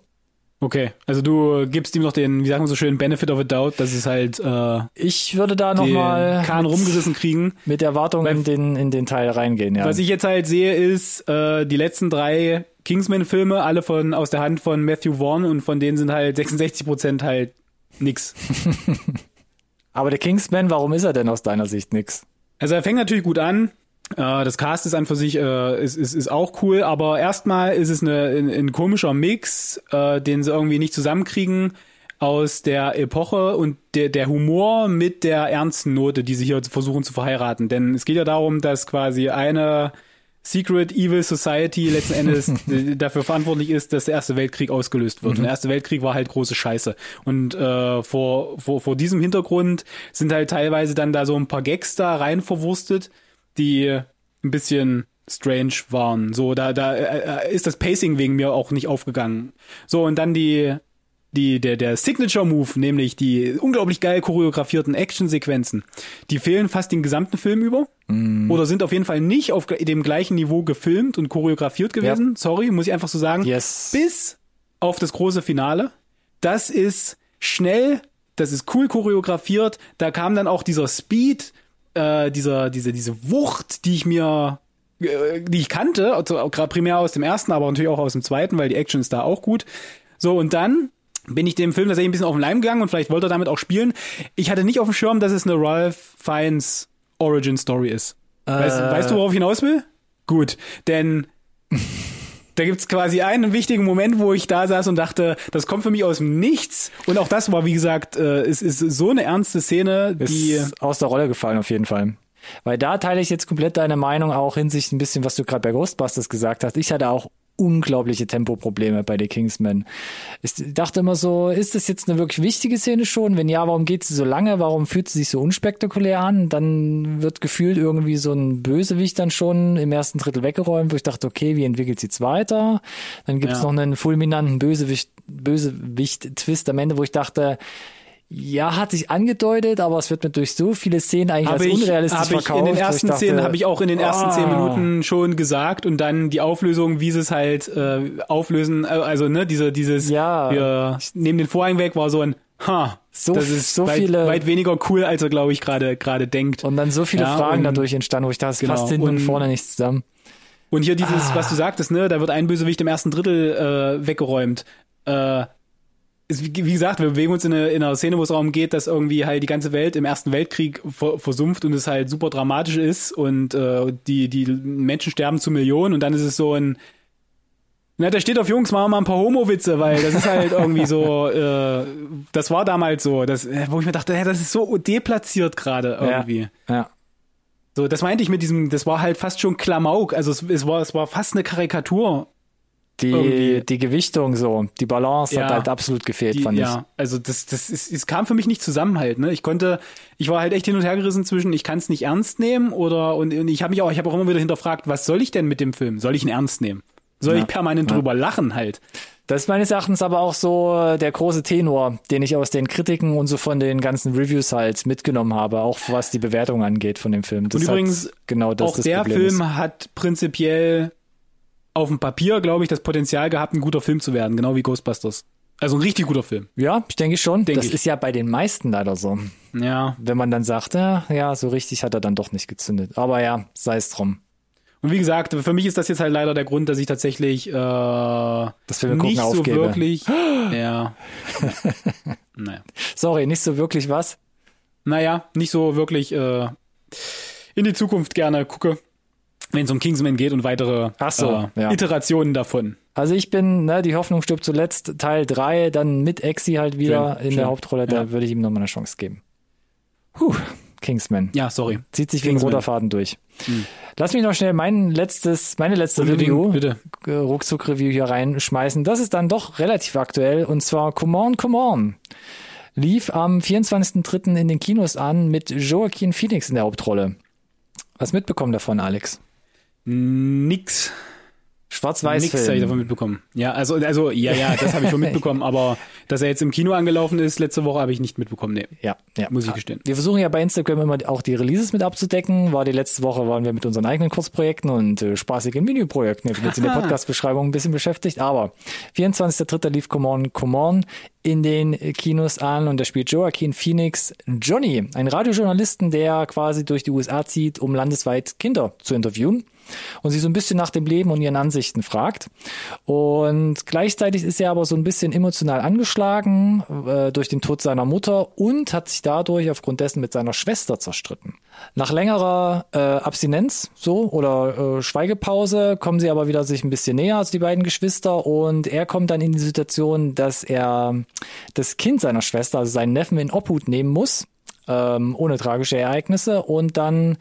Okay, also du gibst ihm noch den, wie sagen wir so schön, Benefit of a Doubt, dass es halt äh, Ich würde da nochmal Kahn rumgerissen kriegen. mit Erwartungen in den, in den Teil reingehen, ja. Was ich jetzt halt sehe, ist äh, die letzten drei Kingsman-Filme, alle von aus der Hand von Matthew Vaughn und von denen sind halt 66 Prozent halt nix. Aber der Kingsman, warum ist er denn aus deiner Sicht nix? Also er fängt natürlich gut an. Äh, das Cast ist an für sich äh, ist, ist, ist auch cool, aber erstmal ist es eine, ein, ein komischer Mix, äh, den sie irgendwie nicht zusammenkriegen aus der Epoche und der, der Humor mit der ernsten Note, die sie hier versuchen zu verheiraten. Denn es geht ja darum, dass quasi eine Secret Evil Society letzten Endes dafür verantwortlich ist, dass der Erste Weltkrieg ausgelöst wird. Und der Erste Weltkrieg war halt große Scheiße. Und äh, vor, vor, vor diesem Hintergrund sind halt teilweise dann da so ein paar Gags da rein verwurstet, die ein bisschen strange waren. So, da, da äh, äh, ist das Pacing wegen mir auch nicht aufgegangen. So, und dann die, die, der, der Signature Move, nämlich die unglaublich geil choreografierten Actionsequenzen, die fehlen fast den gesamten Film über. Oder sind auf jeden Fall nicht auf dem gleichen Niveau gefilmt und choreografiert gewesen. Sorry, muss ich einfach so sagen. Yes. Bis auf das große Finale. Das ist schnell, das ist cool choreografiert. Da kam dann auch dieser Speed, äh, dieser, diese, diese Wucht, die ich mir, äh, die ich kannte, also gerade primär aus dem ersten, aber natürlich auch aus dem zweiten, weil die Action ist da auch gut. So, und dann bin ich dem Film tatsächlich ein bisschen auf den Leim gegangen und vielleicht wollte er damit auch spielen. Ich hatte nicht auf dem Schirm, dass es eine Ralph Fiennes Origin Story ist. Weißt, Äh. weißt du, worauf ich hinaus will? Gut, denn da gibt's quasi einen wichtigen Moment, wo ich da saß und dachte, das kommt für mich aus dem Nichts. Und auch das war, wie gesagt, äh, es ist so eine ernste Szene, die ist aus der Rolle gefallen auf jeden Fall. Weil da teile ich jetzt komplett deine Meinung auch hinsichtlich ein bisschen, was du gerade bei Ghostbusters gesagt hast. Ich hatte auch unglaubliche Tempoprobleme bei The Kingsman. Ich dachte immer so, ist das jetzt eine wirklich wichtige Szene schon? Wenn ja, warum geht sie so lange? Warum fühlt sie sich so unspektakulär an? Dann wird gefühlt irgendwie so ein Bösewicht dann schon im ersten Drittel weggeräumt, wo ich dachte, okay, wie entwickelt sie's weiter? Dann gibt's Ja. noch einen fulminanten Bösewicht, Bösewicht-Twist am Ende, wo ich dachte, ja, hat sich angedeutet, aber es wird mir durch so viele Szenen eigentlich habe als ich, unrealistisch hab ich verkauft. in den ersten dachte, Szenen habe ich auch in den ersten ah. zehn Minuten schon gesagt und dann die Auflösung, wie sie es halt äh, auflösen, äh, also ne, diese dieses Ja. wir nehmen den Vorhang weg war so ein ha, So- das ist so weit, viele- weit weniger cool, als er glaube ich gerade gerade denkt. Und dann so viele Ja, Fragen und- dadurch entstanden, wo ich dachte, es Genau, passt hinten und und- vorne nicht zusammen. Und hier dieses, Ah. was du sagtest, ne, da wird ein Bösewicht im ersten Drittel äh, weggeräumt. Äh, wie gesagt, wir bewegen uns in, eine, in einer Szene, wo es darum geht, dass irgendwie halt die ganze Welt im Ersten Weltkrieg ver, versumpft und es halt super dramatisch ist und äh, die, die Menschen sterben zu Millionen und dann ist es so ein na, da steht auf Jungs, machen wir mal ein paar Homo-Witze, weil das ist halt irgendwie so, äh, das war damals so, das, äh, wo ich mir dachte, das ist so deplatziert gerade irgendwie. Ja. ja. So, das meinte ich mit diesem, das war halt fast schon Klamauk. Also es, es war, es war fast eine Karikatur. Die, Irgendwie. die Gewichtung so, die Balance hat Ja. halt absolut gefehlt, Die, fand ja, also das, das ist, es kam für mich nicht zusammen halt. Ne, ich konnte, ich war halt echt hin und her gerissen zwischen, ich kann es nicht ernst nehmen oder und, und ich habe mich auch, ich habe auch immer wieder hinterfragt, was soll ich denn mit dem Film? Soll ich ihn ernst nehmen? Soll Ja. ich permanent Ja. drüber lachen halt? Das ist meines Erachtens aber auch so der große Tenor, den ich aus den Kritiken und so von den ganzen Reviews halt mitgenommen habe, auch was die Bewertung angeht von dem Film. Das und übrigens, genau das auch das der Problem Film ist. hat prinzipiell auf dem Papier, glaube ich, das Potenzial gehabt, ein guter Film zu werden, genau wie Ghostbusters. Also ein richtig guter Film. Ja, ich denke schon. Denk das ich. ist ja bei den meisten leider so. Ja. Wenn man dann sagt, ja, ja, so richtig hat er dann doch nicht gezündet. Aber ja, sei es drum. Und wie gesagt, für mich ist das jetzt halt leider der Grund, dass ich tatsächlich äh, das Film nicht so aufgebe. wirklich. ja. naja. Sorry, nicht so wirklich was? Naja, nicht so wirklich äh, in die Zukunft gerne gucke, wenn es um Kingsman geht und weitere so, äh, ja. Iterationen davon. Also ich bin, ne, die Hoffnung stirbt zuletzt, Teil 3, dann mit Exi halt wieder schön, in schön. der Hauptrolle, da ja. würde ich ihm nochmal eine Chance geben. Puh, Kingsman. Ja, sorry. Zieht sich Kingsman. wie ein roter Faden durch. Hm. Lass mich noch schnell mein letztes, meine letzte Review, bitte. Äh, Ruckzuck-Review hier reinschmeißen. Das ist dann doch relativ aktuell und zwar Come On, Come On. Lief am 24.03. in den Kinos an mit Joaquin Phoenix in der Hauptrolle. Was mitbekommen davon, Alex? Nix. Schwarz-Weiß. Nichts habe ich davon mitbekommen. Ja, also, also, ja, ja, das habe ich schon mitbekommen, aber dass er jetzt im Kino angelaufen ist, letzte Woche habe ich nicht mitbekommen. Nee. Ja, ja. Muss ich gestehen. Wir versuchen ja bei Instagram immer auch die Releases mit abzudecken. War die letzte Woche waren wir mit unseren eigenen Kurzprojekten und äh, spaßigen Menüprojekten jetzt in der Podcast-Beschreibung ein bisschen beschäftigt. Aber 24.3. lief Come On, Come On in den Kinos an und da spielt Joaquin Phoenix Johnny, ein Radiojournalisten, der quasi durch die USA zieht, um landesweit Kinder zu interviewen und sie so ein bisschen nach dem Leben und ihren Ansichten fragt. Und gleichzeitig ist er aber so ein bisschen emotional angeschlagen äh, durch den Tod seiner Mutter und hat sich dadurch aufgrund dessen mit seiner Schwester zerstritten. Nach längerer äh, Abstinenz so oder äh, Schweigepause kommen sie aber wieder sich ein bisschen näher als die beiden Geschwister und er kommt dann in die Situation, dass er das Kind seiner Schwester, also seinen Neffen in Obhut nehmen muss, ähm, ohne tragische Ereignisse und dann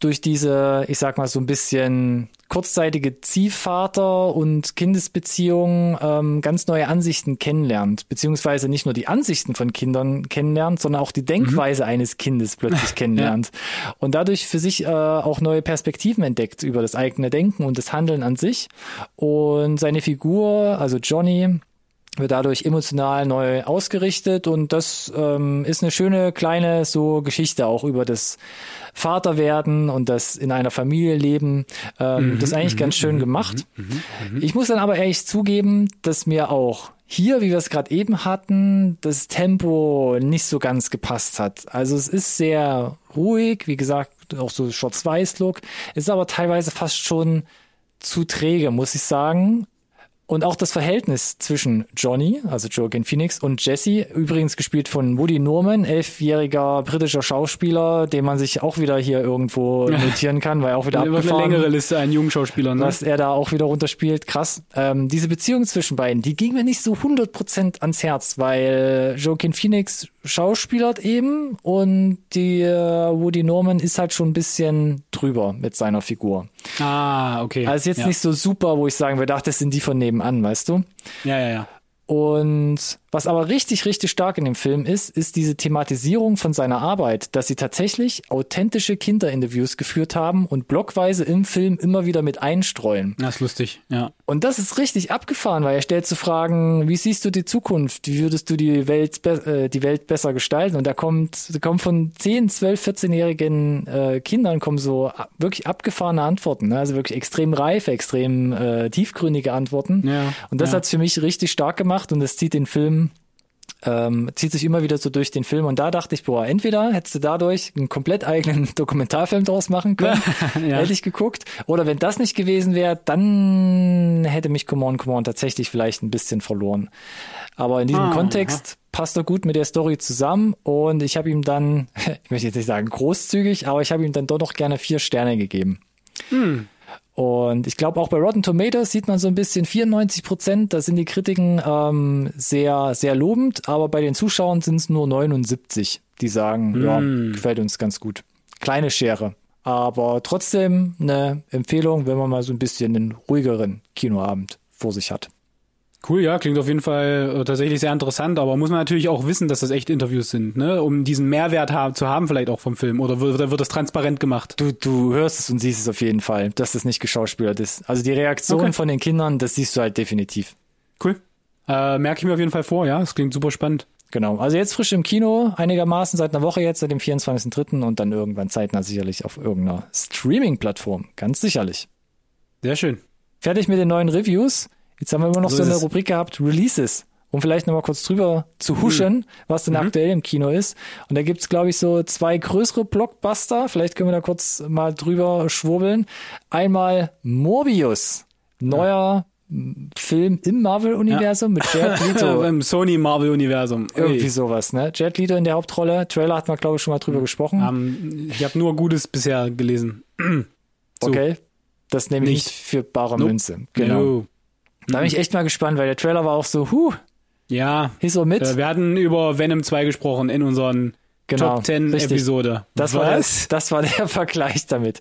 durch diese, ich sag mal, so ein bisschen kurzzeitige Ziehvater- und Kindesbeziehungen ähm, ganz neue Ansichten kennenlernt, beziehungsweise nicht nur die Ansichten von Kindern kennenlernt, sondern auch die Denkweise mhm. eines Kindes plötzlich kennenlernt ja. und dadurch für sich äh, auch neue Perspektiven entdeckt über das eigene Denken und das Handeln an sich. Und seine Figur, also Johnny, wird dadurch emotional neu ausgerichtet und das ähm, ist eine schöne kleine so Geschichte auch über das Vaterwerden und das in einer Familie leben. Ähm, mhm, das ist eigentlich mhm, ganz schön mhm, gemacht. Mhm, ich muss dann aber ehrlich zugeben, dass mir auch hier, wie wir es gerade eben hatten, das Tempo nicht so ganz gepasst hat. Also es ist sehr ruhig, wie gesagt, auch so Schwarz-Weiß-Look, ist aber teilweise fast schon zu träge, muss ich sagen. Und auch das Verhältnis zwischen Johnny, also Joaquin Phoenix, und Jesse, übrigens gespielt von Woody Norman, elfjähriger britischer Schauspieler, den man sich auch wieder hier irgendwo notieren kann, weil auch wieder abgefahren. Eine längere Liste an jungen Schauspielern, ne? Was er da auch wieder runterspielt, krass. Ähm, diese Beziehung zwischen beiden, die ging mir nicht so 100% ans Herz, weil Joaquin Phoenix schauspielert eben und die äh, Woody Norman ist halt schon ein bisschen drüber mit seiner Figur. Ah, okay. Also jetzt ja. nicht so super, wo ich sagen würde, ach, das sind die von nebenan, weißt du? Ja, ja, ja. Und was aber richtig, richtig stark in dem Film ist, ist diese Thematisierung von seiner Arbeit, dass sie tatsächlich authentische Kinderinterviews geführt haben und blockweise im Film immer wieder mit einstreuen. Das ist lustig, ja. Und das ist richtig abgefahren, weil er stellt zu Fragen, wie siehst du die Zukunft? Wie würdest du die Welt, äh, die Welt besser gestalten? Und da kommt, da kommt von 10, 12, 14-jährigen äh, Kindern kommen so wirklich abgefahrene Antworten, ne? also wirklich extrem reife, extrem äh, tiefgründige Antworten. Ja, und das ja. hat's für mich richtig stark gemacht gemacht und es zieht den Film ähm, zieht sich immer wieder so durch den Film und da dachte ich, boah, entweder hättest du dadurch einen komplett eigenen Dokumentarfilm draus machen können, ja. hätte ich geguckt, oder wenn das nicht gewesen wäre, dann hätte mich Come On, Come On tatsächlich vielleicht ein bisschen verloren. Aber in diesem ah, Kontext ja. passt er gut mit der Story zusammen und ich habe ihm dann, ich möchte jetzt nicht sagen großzügig, aber ich habe ihm dann doch noch gerne vier Sterne gegeben. Hm. Und ich glaube auch bei Rotten Tomatoes sieht man so ein bisschen 94 Prozent, da sind die Kritiken ähm, sehr, sehr lobend, aber bei den Zuschauern sind es nur 79, die sagen, mm. ja, gefällt uns ganz gut. Kleine Schere. Aber trotzdem eine Empfehlung, wenn man mal so ein bisschen einen ruhigeren Kinoabend vor sich hat. Cool, ja, klingt auf jeden Fall äh, tatsächlich sehr interessant, aber muss man natürlich auch wissen, dass das echt Interviews sind, ne? Um diesen Mehrwert ha zu haben, vielleicht auch vom Film. Oder wird, wird das transparent gemacht? Du, du hörst es und siehst es auf jeden Fall, dass das nicht geschauspielert ist. Also die Reaktion okay. von den Kindern, das siehst du halt definitiv. Cool. Äh, merke ich mir auf jeden Fall vor, ja. Das klingt super spannend. Genau. Also jetzt frisch im Kino, einigermaßen seit einer Woche jetzt, seit dem 24.3. und dann irgendwann zeitnah sicherlich auf irgendeiner Streaming-Plattform. Ganz sicherlich. Sehr schön. Fertig mit den neuen Reviews. Jetzt haben wir immer noch So so, ist eine es. Rubrik gehabt, Releases. Um vielleicht nochmal kurz drüber zu huschen, was denn aktuell im Kino ist. Und da gibt's glaube ich, so zwei größere Blockbuster. Vielleicht können wir da kurz mal drüber schwurbeln. Einmal Morbius. Neuer m, Film im Marvel-Universum mit Jared Leto. Im Sony Marvel Universum. Irgendwie sowas, ne? Jared Leto in der Hauptrolle. Trailer hat man, glaube ich, schon mal drüber gesprochen. Ähm, ich habe nur Gutes bisher gelesen. so. Okay. Das nehme ich Nicht. nicht für bare Nope. Münze. Genau. No. Da bin ich echt mal gespannt, weil der Trailer war auch so, huh, Ja, hieß so mit. äh, wir hatten über Venom 2 gesprochen in unseren Genau, Top 10 richtig. Episode. Das war, der, Was? das war der Vergleich damit.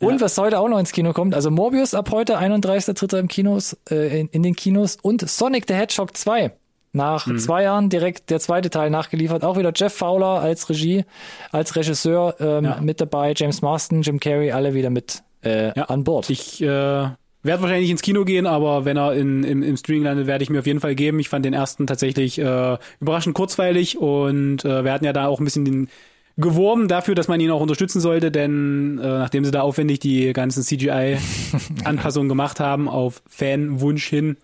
Und was heute auch noch ins Kino kommt, also Morbius ab heute, 31.3. im Kinos, äh, in, in den Kinos und Sonic the Hedgehog 2. Nach Mhm. zwei Jahren direkt der zweite Teil nachgeliefert. Auch wieder Jeff Fowler als Regie, als Regisseur ähm, Ja. mit dabei, James Marston, Jim Carrey, alle wieder mit äh, Ja. an Bord. Ich äh, werde wahrscheinlich ins Kino gehen, aber wenn er in, im, im Streaming landet, werde ich mir auf jeden Fall geben. Ich fand den ersten tatsächlich äh, überraschend kurzweilig und äh, wir hatten ja da auch ein bisschen den geworben dafür, dass man ihn auch unterstützen sollte, denn äh, nachdem sie da aufwendig die ganzen CGI-Anpassungen gemacht haben auf Fanwunsch hin.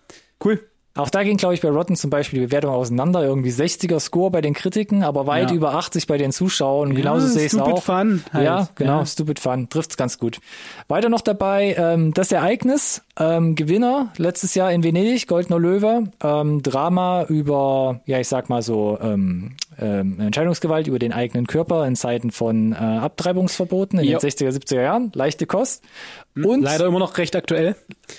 Cool. Auch da ging, glaube ich, bei Rotten zum Beispiel die Bewertung auseinander. Irgendwie 60er Score bei den Kritiken, aber weit Ja. über 80 bei den Zuschauern. Und genauso Ja, sehe ich es stupid auch. fun halt. Ja, genau, Ja. Stupid Fun. Trifft's ganz gut. Weiter noch dabei, ähm, das Ereignis, ähm, Gewinner, letztes Jahr in Venedig, Goldener Löwe, ähm, Drama über, ja, ich sag mal so, ähm, ähm, Entscheidungsgewalt über den eigenen Körper in Zeiten von äh, Abtreibungsverboten in Jo. den 60er, 70er Jahren. Leichte Kost. Und Leider immer noch recht aktuell.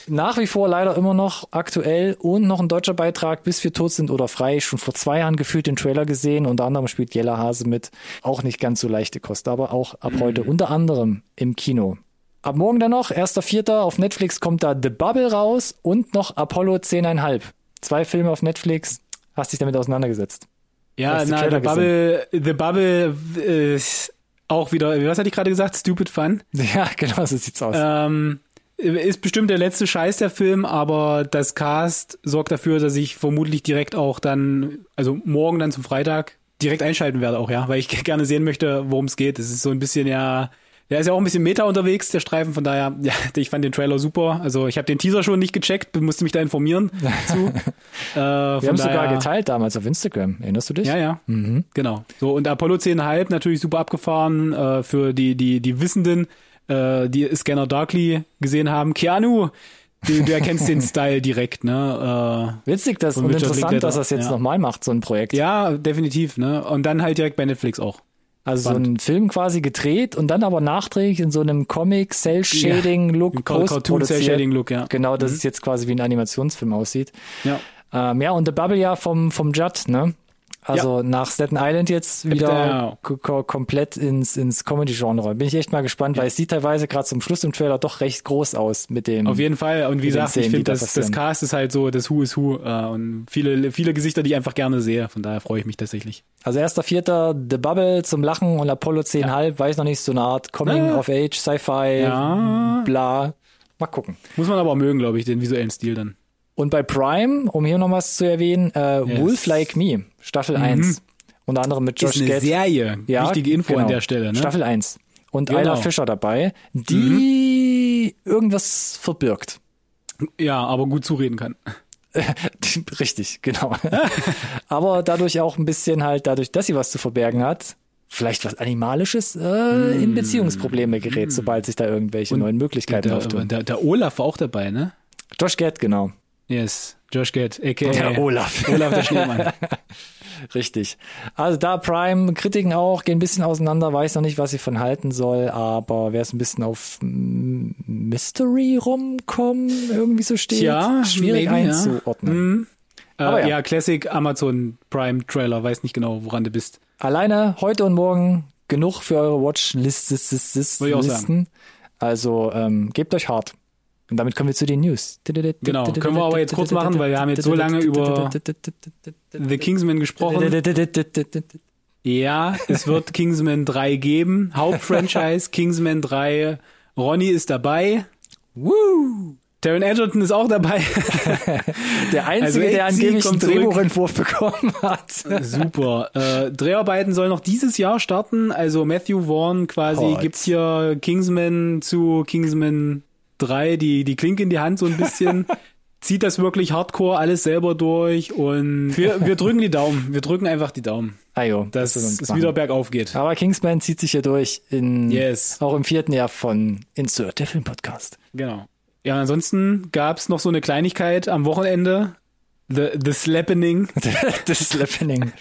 nach wie vor leider immer noch aktuell und noch ein deutscher Beitrag, bis wir tot sind oder frei. Schon vor zwei Jahren gefühlt den Trailer gesehen. Unter anderem spielt Jella Hase mit. Auch nicht ganz so leichte Kost, aber auch ab heute unter anderem im Kino. Ab morgen dann noch, 1.4. auf Netflix kommt da The Bubble raus und noch Apollo 10,5. Zwei Filme auf Netflix. Hast dich damit auseinandergesetzt? Ja, na, The Bubble, The Bubble ist auch wieder, was hatte ich gerade gesagt? Stupid Fun. Ja, genau, so sieht's aus. Ähm, ist bestimmt der letzte Scheiß der Film, aber das Cast sorgt dafür, dass ich vermutlich direkt auch dann, also morgen dann zum Freitag, direkt einschalten werde auch, ja, weil ich gerne sehen möchte, worum es geht. Es ist so ein bisschen ja, der ist ja auch ein bisschen Meta unterwegs, der Streifen, von daher, ja, ich fand den Trailer super. Also ich habe den Teaser schon nicht gecheckt, musste mich da informieren zu. Äh, wir haben sogar geteilt damals auf Instagram. Erinnerst du dich? ja, ja. Genau. So, und Apollo 10,5 natürlich super abgefahren äh, für die, die, die Wissenden, äh, die Scanner Darkly gesehen haben. Keanu, du, du erkennst den Style direkt, ne? Witzig das und Richard interessant, dass er es jetzt ja. nochmal macht, so ein Projekt. Äh, ja, definitiv, ne? Und dann halt direkt bei Netflix auch. Also so Spannend. ein Film quasi gedreht und dann aber nachträglich in so einem Comic Cell Shading Look Ein Cartoon. Cell Shading Look, ja. Genau, dass es jetzt quasi wie ein Animationsfilm aussieht. Ja. Ähm, ja, und The Bubble ja vom vom Judd, ne? Also nach Staten Island jetzt wieder Ja. ko- komplett ins ins Comedy Genre. Bin ich echt mal gespannt, weil es sieht teilweise gerade zum Schluss im Trailer doch recht groß aus mit dem Auf jeden Fall. Und wie gesagt, ich Szenen, finde, da das, das. Cast ist halt so das Who is Who äh, und viele, viele Gesichter, die ich einfach gerne sehe. Von daher freue ich mich tatsächlich. Also erster Vierter, The Bubble zum Lachen und Apollo 10,5, weiß noch nicht, so eine Art Coming Ah. of Age, Sci-Fi, Ja. bla. Mal gucken. Muss man aber auch mögen, glaube ich, den visuellen Stil dann. Und bei Prime, um hier noch was zu erwähnen, äh, Yes. Wolf Like Me, Staffel 1. Unter anderem mit Josh ist eine Gad. Serie. Ja, Wichtige Info genau. an der Stelle. Ne? Staffel 1. Und Genau. Ayla Fischer dabei, die irgendwas verbirgt. Ja, aber gut zureden kann. Richtig, genau. Aber dadurch auch ein bisschen halt, dadurch, dass sie was zu verbergen hat, vielleicht was Animalisches äh, in Beziehungsprobleme gerät, sobald sich da irgendwelche neuen Möglichkeiten Der, auftun. der, der Olaf war auch dabei, ne? Josh Gad, genau. Yes, Josh Gad, a.k.a. Der Olaf. Olaf der Schneemann. Richtig. Also da Prime, Kritiken auch, gehen ein bisschen auseinander, weiß noch nicht, was ich von halten soll, aber wer es ein bisschen auf Mystery Rom-Com irgendwie so steht, Tja, schwierig maybe, ja. einzuordnen. Mhm. Aber äh, ja. ja. Classic Amazon Prime Trailer, weiß nicht genau, woran du bist. Alleine heute und morgen genug für eure Watchlisten. Also ähm, gebt euch hart. Und damit kommen wir zu den News. Genau, können wir aber jetzt kurz machen, weil wir haben jetzt so lange über The Kingsman gesprochen. Ja, es wird Kingsman 3 geben. Hauptfranchise Kingsman 3. Ronny ist dabei. Woo! Taron Egerton ist auch dabei. Der Einzige, Also der angeblich einen. Drehbuchentwurf bekommen hat. Super. Äh, Dreharbeiten sollen noch dieses Jahr starten. Also Matthew Vaughn quasi Hot. gibt hier Kingsman zu Kingsman 3 die, die Klinke in die Hand so ein bisschen. Zieht das wirklich hardcore alles selber durch und wir, wir drücken die Daumen. Wir drücken einfach die Daumen, Ajo, dass das es wieder bergauf geht. Aber Kingsman zieht sich hier durch in, Yes. auch im vierten Jahr von Insert, der Filmpodcast. Genau. Ja, ansonsten gab's noch so eine Kleinigkeit am Wochenende. The, the Slappening. das ist Happening.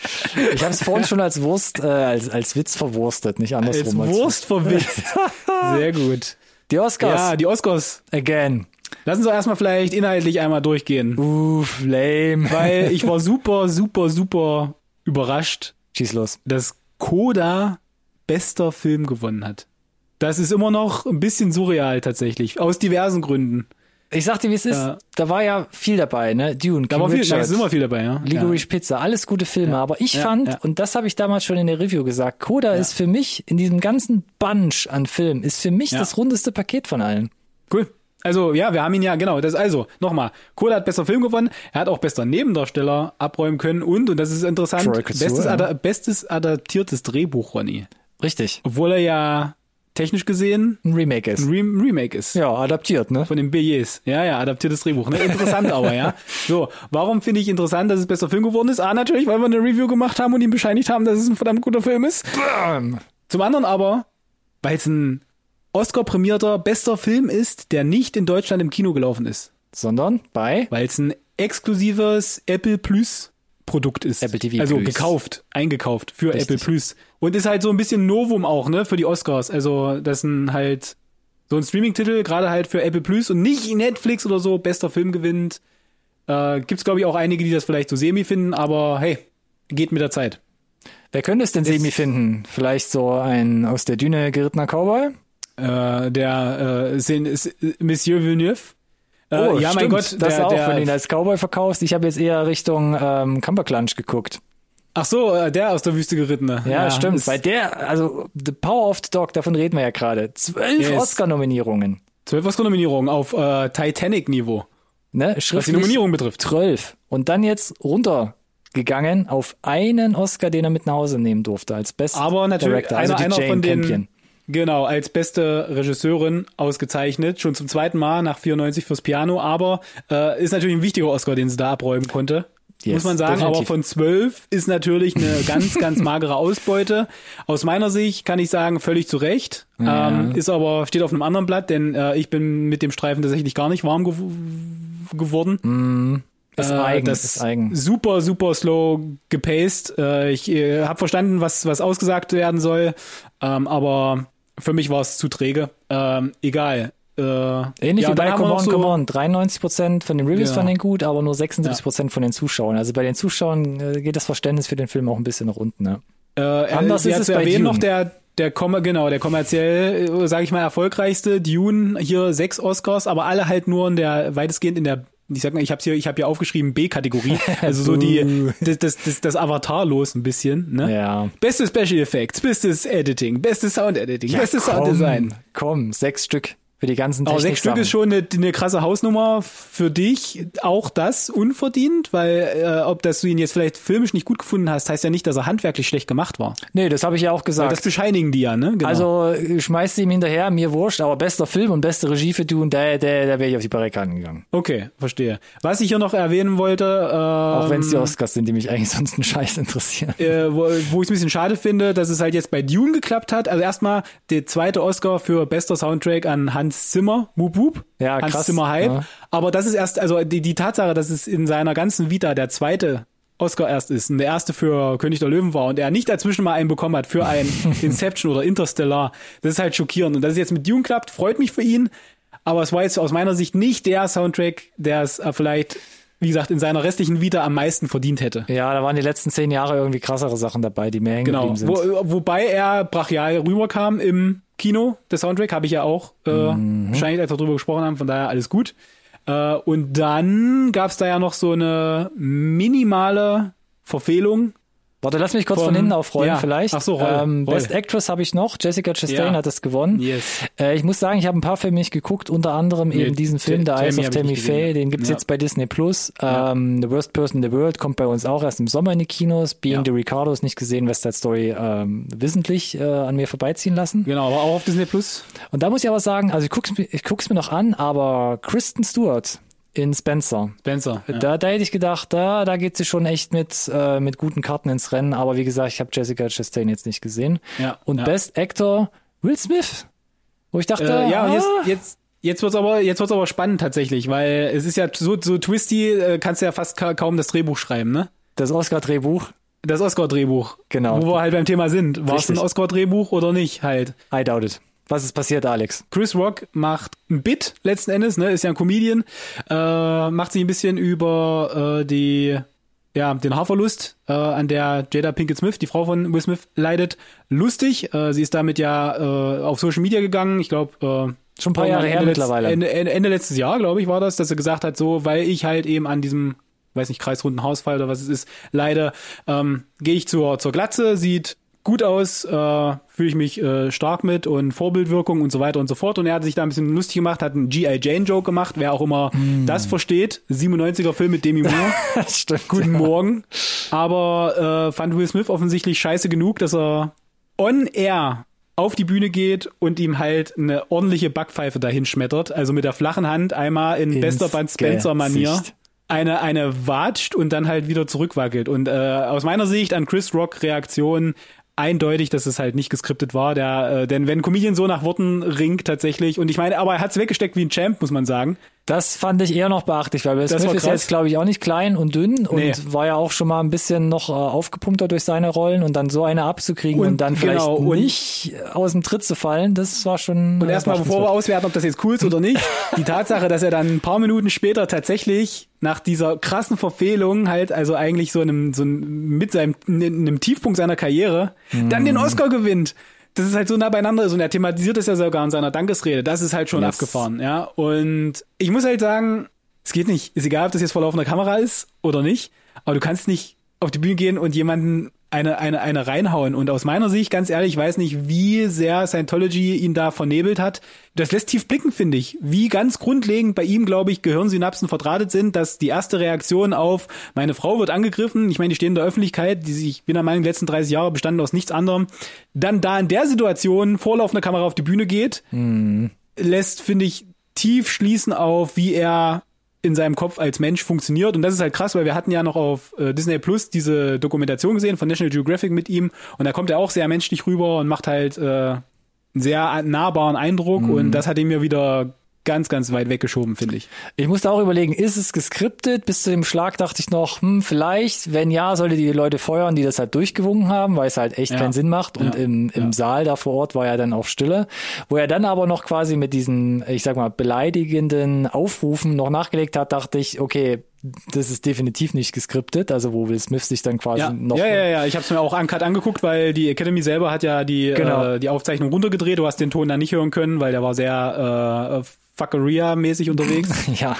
Ich habe es vorhin schon als Wurst, äh, als, als Witz verwurstet, nicht Als andersrum. Wurst verwitzt. Sehr gut. Die Oscars. Ja, die Oscars. Again. Lass uns doch erstmal vielleicht inhaltlich einmal durchgehen. Uff, lame. Weil ich war super, super, super überrascht, Schieß los. dass Koda bester Film gewonnen hat. Das ist immer noch ein bisschen surreal tatsächlich, aus diversen Gründen. Ich sag dir, wie es ist. Ja. Da war ja viel dabei, ne? Dune, Da King war viel, da Richard, ist immer viel dabei, ja. Licorice Pizza, alles gute Filme. Aber ich Ja, fand, ja. und das habe ich damals schon in der Review gesagt, Coda ist für mich in diesem ganzen Bunch an Filmen, ist für mich Ja. das rundeste Paket von allen. Cool. Also, ja, wir haben ihn ja, genau, das also, nochmal, Koda hat bester Film gewonnen, er hat auch bester Nebendarsteller abräumen können und, und das ist interessant, bestes, ja. bestes adaptiertes Drehbuch, Ronny. Richtig. Obwohl er ja technisch gesehen Ein Remake ist. ein Re Remake ist. Ja, adaptiert, ne? Von den Billets. Ja, ja, adaptiertes Drehbuch. Ne? Interessant aber, ja. So, warum finde ich interessant, dass es bester Film geworden ist? A, natürlich, weil wir eine Review gemacht haben und ihm bescheinigt haben, dass es ein verdammt guter Film ist. Bam. Zum anderen aber, weil es ein Oscar-prämierter bester Film ist, der nicht in Deutschland im Kino gelaufen ist. Sondern bei Weil es ein exklusives Apple Plus Produkt ist. Apple TV Also Plus. gekauft, eingekauft für Richtig. Apple Plus. Und ist halt so ein bisschen Novum auch, ne, für die Oscars. Also, das sind halt so ein Streaming-Titel, gerade halt für Apple Plus und nicht Netflix oder so, bester Film gewinnt. Äh, gibt's, glaube ich, auch einige, die das vielleicht so semi finden, aber hey, geht mit der Zeit. Wer könnte es denn Semi finden? Vielleicht so ein aus der Düne gerittener Cowboy? Äh, der äh, Monsieur Villeneuve. Äh, Oh, ja, mein stimmt, Gott, das der, auch, der, wenn du ihn als Cowboy verkaufst. Ich habe jetzt eher Richtung ähm, Cumberclunch geguckt. Ach so, äh, der aus der Wüste gerittene. Ja, stimmt. ist Weil der, also The Power of the Dog, davon reden wir ja gerade. Zwölf Yes. Oscar-Nominierungen. Zwölf Oscar-Nominierungen auf äh, Titanic-Niveau, Ne? was die Nominierung betrifft. zwölf. Und dann jetzt runtergegangen auf einen Oscar, den er mit nach Hause nehmen durfte als Best Aber natürlich Director. Also einer, einer von den Campion. Genau als beste Regisseurin ausgezeichnet, schon zum zweiten Mal nach 94 fürs Piano. Aber äh, ist natürlich ein wichtiger Oscar, den sie da abräumen konnte. Yes, muss man sagen, definitiv. aber von zwölf ist natürlich eine ganz, ganz magere Ausbeute. Aus meiner Sicht kann ich sagen, völlig zu Recht. Ja. Ähm, ist aber, steht auf einem anderen Blatt, denn äh, ich bin mit dem Streifen tatsächlich gar nicht warm gew geworden. Ist Äh, eigen, das ist eigen. Super, super slow gepaced. Äh, ich äh, habe verstanden, was, was ausgesagt werden soll, ähm, aber für mich war es zu träge. Ähm, egal. Äh, Ähnlich ja, wie bei Come On, so- Come On. 93% von den Reviews Ja. fanden ihn gut, aber nur 76% von den Zuschauern. Also bei den Zuschauern äh, geht das Verständnis für den Film auch ein bisschen nach unten. Ne? Äh, Anders äh, ist ja, es bei Dune. noch der der genau, der kommerziell, sage ich mal, erfolgreichste Dune hier sechs Oscars, aber alle halt nur in der weitestgehend in der ich sag mal, ich habe hier, ich habe hier aufgeschrieben B-Kategorie, also so die das das das, das Avatar los ein bisschen, ne? Ja. Beste Special Effects, bestes Editing, bestes Sound Editing, bestes Sound Design. Komm, sechs Stück für die ganzen Aber Technik. sechs Stück ist schon eine, eine krasse Hausnummer für dich. Auch das unverdient, weil äh, ob dass du ihn jetzt vielleicht filmisch nicht gut gefunden hast, heißt ja nicht, dass er handwerklich schlecht gemacht war. Nee, das habe ich ja auch Weil gesagt. das bescheinigen die ja, ne? Genau. Also äh, schmeißt sie ihm hinterher, mir wurscht, aber bester Film und beste Regie für Dune, da, da, da wäre ich auf die Barrikaden gegangen. Okay, verstehe. Was ich hier noch erwähnen wollte, ähm, Auch wenn es die Oscars sind, die mich eigentlich sonst einen Scheiß interessieren. äh, wo, wo ich es ein bisschen schade finde, dass es halt jetzt bei Dune geklappt hat. Also erstmal der zweite Oscar für bester Soundtrack an Hans Zimmer, Wup Wup. Ja, Hans krass, Zimmer Hype. ja. Aber das ist erst, also die, die Tatsache, dass es in seiner ganzen Vita der zweite Oscar erst ist und der erste für König der Löwen war und er nicht dazwischen mal einen bekommen hat für ein Inception oder Interstellar, das ist halt schockierend. Und dass es jetzt mit Dune klappt, freut mich für ihn. Aber es war jetzt aus meiner Sicht nicht der Soundtrack, der es äh, vielleicht, wie gesagt, in seiner restlichen Vita am meisten verdient hätte. Ja, da waren die letzten zehn Jahre irgendwie krassere Sachen dabei, die mir hängen Genau, sind. wo, wobei er brachial rüberkam im Kino, der Soundtrack, habe ich ja auch äh, Mhm. wahrscheinlich, als wir drüber gesprochen haben, von daher alles gut. Äh, und dann gab es da ja noch so eine minimale Verfehlung Warte, lass mich kurz Vom- von hinten aufrollen ja. vielleicht. Ach so, roll, ähm, roll. Best Actress habe ich noch. Jessica Chastain Ja. hat das gewonnen. Yes. Äh, ich muss sagen, ich habe ein paar Filme nicht geguckt, unter anderem Nee, eben diesen Film, The Eyes of Tammy Faye, den gibt's Ja. jetzt bei Disney Plus. Ähm, The Worst Person in the World kommt bei uns auch erst im Sommer in die Kinos. Being the Ricardos nicht gesehen, West Side Story ähm, wissentlich äh, an mir vorbeiziehen lassen. Genau, aber auch auf Disney Plus. Und da muss ich aber sagen, also ich guck's, mir- ich guck's mir noch an, aber Kristen Stewart in Spencer, Spencer. Ja. da, da hätte ich gedacht, da, da geht sie schon echt mit, äh, mit guten Karten ins Rennen. Aber wie gesagt, ich habe Jessica Chastain jetzt nicht gesehen. Ja, Und ja. Best Actor Will Smith. Wo ich dachte, Äh, ja, und jetzt, ah, jetzt, jetzt wird's aber, jetzt wird's aber spannend tatsächlich, weil es ist ja so, so twisty, äh, kannst du ja fast ka kaum das Drehbuch schreiben, ne? das Oscar-Drehbuch, Das Oscar-Drehbuch. Genau. Wo wir halt beim Thema sind. War es ein Oscar-Drehbuch oder nicht halt? I doubt it. Was ist passiert, Alex? Chris Rock macht ein Bit letzten Endes, ne, ist ja ein Comedian, äh, macht sich ein bisschen über äh, die ja, den Haarverlust, äh, an der Jada Pinkett Smith, die Frau von Will Smith, leidet, lustig. Äh, sie ist damit ja äh, auf Social Media gegangen. Ich glaube, äh, Schon ein paar Jahre her mittlerweile. Ende, Ende, Ende letztes Jahr, glaube ich, war das, dass er gesagt hat, so, weil ich halt eben an diesem, weiß nicht, kreisrunden Hausfall oder was es ist, leide, ähm, gehe ich zur, zur Glatze, sieht gut aus, äh, fühle ich mich äh, stark mit und Vorbildwirkung und so weiter und so fort. Und er hat sich da ein bisschen lustig gemacht, hat einen G.I. Jane-Joke gemacht, wer auch immer Mm. das versteht. 97er Film mit Demi Moore. Stimmt. Guten Morgen. Aber äh, fand Will Smith offensichtlich scheiße genug, dass er on air auf die Bühne geht und ihm halt eine ordentliche Backpfeife dahin schmettert. Also mit der flachen Hand einmal in Ins bester Bud Spencer-Manier. Eine, eine watscht und dann halt wieder zurückwackelt. Und äh, aus meiner Sicht an Chris Rock Reaktion eindeutig, dass es halt nicht geskriptet war. Der, äh, denn wenn Comedian so nach Worten ringt tatsächlich, und ich meine, aber er hat's weggesteckt wie ein Champ, muss man sagen. Das fand ich eher noch beachtlich, weil Will Smith ist jetzt, glaube ich, auch nicht klein und dünn und Nee. war ja auch schon mal ein bisschen noch äh, aufgepumpter durch seine Rollen und dann so eine abzukriegen und, Und dann vielleicht genau, und- nicht aus dem Tritt zu fallen, das war schon. Und äh, erstmal, bevor wir auswerten, ob das jetzt cool ist oder nicht, die Tatsache, dass er dann ein paar Minuten später tatsächlich nach dieser krassen Verfehlung halt, also eigentlich so einem, so einem, mit seinem, in einem Tiefpunkt seiner Karriere, dann den Oscar gewinnt. Das ist halt so nah beieinander ist und er thematisiert das ja sogar in seiner Dankesrede. Das ist halt schon Yes. abgefahren, ja. Und ich muss halt sagen, es geht nicht. Ist egal, ob das jetzt vor laufender Kamera ist oder nicht, aber du kannst nicht auf die Bühne gehen und jemanden eine, eine, eine reinhauen. Und aus meiner Sicht, ganz ehrlich, ich weiß nicht, wie sehr Scientology ihn da vernebelt hat. Das lässt tief blicken, finde ich. Wie ganz grundlegend bei ihm, glaube ich, Gehirnsynapsen verdrahtet sind, dass die erste Reaktion auf meine Frau wird angegriffen, ich meine, die stehen in der Öffentlichkeit, die sich, ich bin der Meinung, die letzten 30 Jahre bestanden aus nichts anderem, dann da in der Situation vor laufender Kamera auf die Bühne geht, lässt, finde ich, tief schließen auf, wie er in seinem Kopf als Mensch funktioniert. Und das ist halt krass, weil wir hatten ja noch auf äh, Disney Plus diese Dokumentation gesehen von National Geographic mit ihm. Und da kommt er auch sehr menschlich rüber und macht halt äh, einen sehr nahbaren Eindruck. Und das hat ihn mir wieder ganz, ganz weit weggeschoben, finde ich. Ich musste auch überlegen, ist es geskriptet? Bis zu dem Schlag dachte ich noch, hm, vielleicht, wenn ja, sollte die Leute feuern, die das halt durchgewunken haben, weil es halt echt Ja. keinen Sinn macht. Und Ja. im, im Ja. Saal da vor Ort war ja dann auch Stille. Wo er dann aber noch quasi mit diesen, ich sag mal, beleidigenden Aufrufen noch nachgelegt hat, dachte ich, okay, das ist definitiv nicht geskriptet. Also wo Will Smith sich dann quasi Ja, noch ja, ja, ja. Ich habe es mir auch uncut angeguckt, weil die Academy selber hat ja die, Genau. äh, die Aufzeichnung runtergedreht. Du hast den Ton dann nicht hören können, weil der war sehr äh, Fuckeria-mäßig unterwegs. Ja.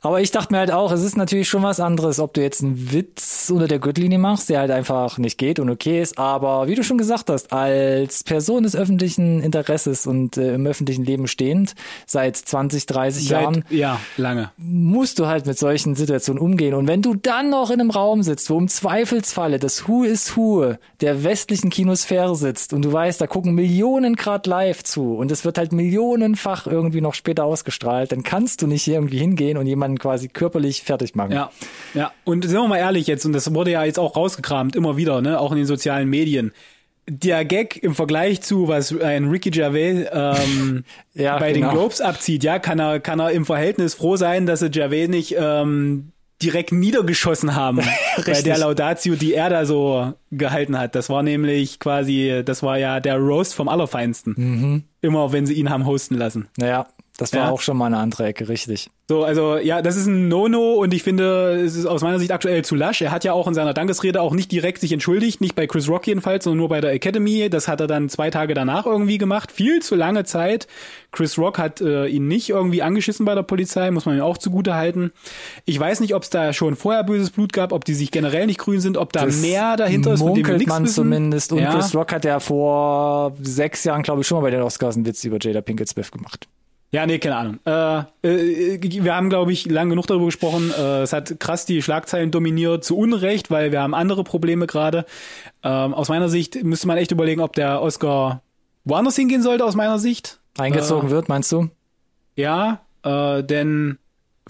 Aber ich dachte mir halt auch, es ist natürlich schon was anderes, ob du jetzt einen Witz unter der Gürtellinie machst, der halt einfach nicht geht und okay ist. Aber wie du schon gesagt hast, als Person des öffentlichen Interesses und äh, im öffentlichen Leben stehend, seit 20, 30 Jahren, Seit, ja, lange. musst du halt mit solchen Situationen umgehen. Und wenn du dann noch in einem Raum sitzt, wo im Zweifelsfalle das Who is Who der westlichen Kinosphäre sitzt und du weißt, da gucken Millionen Grad live zu und es wird halt millionenfach irgendwie noch später ausgestrahlt, dann kannst du nicht irgendwie hingehen und jemanden quasi körperlich fertig machen. Ja, ja. Und sind wir mal ehrlich jetzt, und das wurde ja jetzt auch rausgekramt, immer wieder, ne, auch in den sozialen Medien. Der Gag im Vergleich zu, was ein Ricky Gervais ähm, Ja, bei genau. den Globes abzieht, ja, kann er, kann er im Verhältnis froh sein, dass sie Gervais nicht ähm, direkt niedergeschossen haben bei der Laudatio, die er da so gehalten hat. Das war nämlich quasi, das war ja der Roast vom Allerfeinsten. Mhm. Immer wenn sie ihn haben hosten lassen. Naja, Das war Ja. auch schon mal eine andere Ecke, richtig. So, also ja, das ist ein No-No und ich finde, es ist aus meiner Sicht aktuell zu lasch. Er hat ja auch in seiner Dankesrede auch nicht direkt sich entschuldigt, nicht bei Chris Rock jedenfalls, sondern nur bei der Academy. Das hat er dann zwei Tage danach irgendwie gemacht. Viel zu lange Zeit. Chris Rock hat äh, ihn nicht irgendwie angeschissen bei der Polizei, muss man ihm auch zugute halten. Ich weiß nicht, ob es da schon vorher böses Blut gab, ob die sich generell nicht grün sind, ob da Das mehr dahinter ist, von dem wir nichts man wissen. zumindest. Und ja. Chris Rock hat ja vor sechs Jahren, glaube ich, schon mal bei den Oscars einen Witz über Jada Pinkett Smith gemacht. Ja, nee, keine Ahnung. Äh, äh, wir haben, glaube ich, lang genug darüber gesprochen. Äh, es hat krass die Schlagzeilen dominiert, zu Unrecht, weil wir haben andere Probleme gerade. Ähm, aus meiner Sicht müsste man echt überlegen, ob der Oscar woanders hingehen sollte, aus meiner Sicht. Eingezogen wird, meinst du? Ja, äh, denn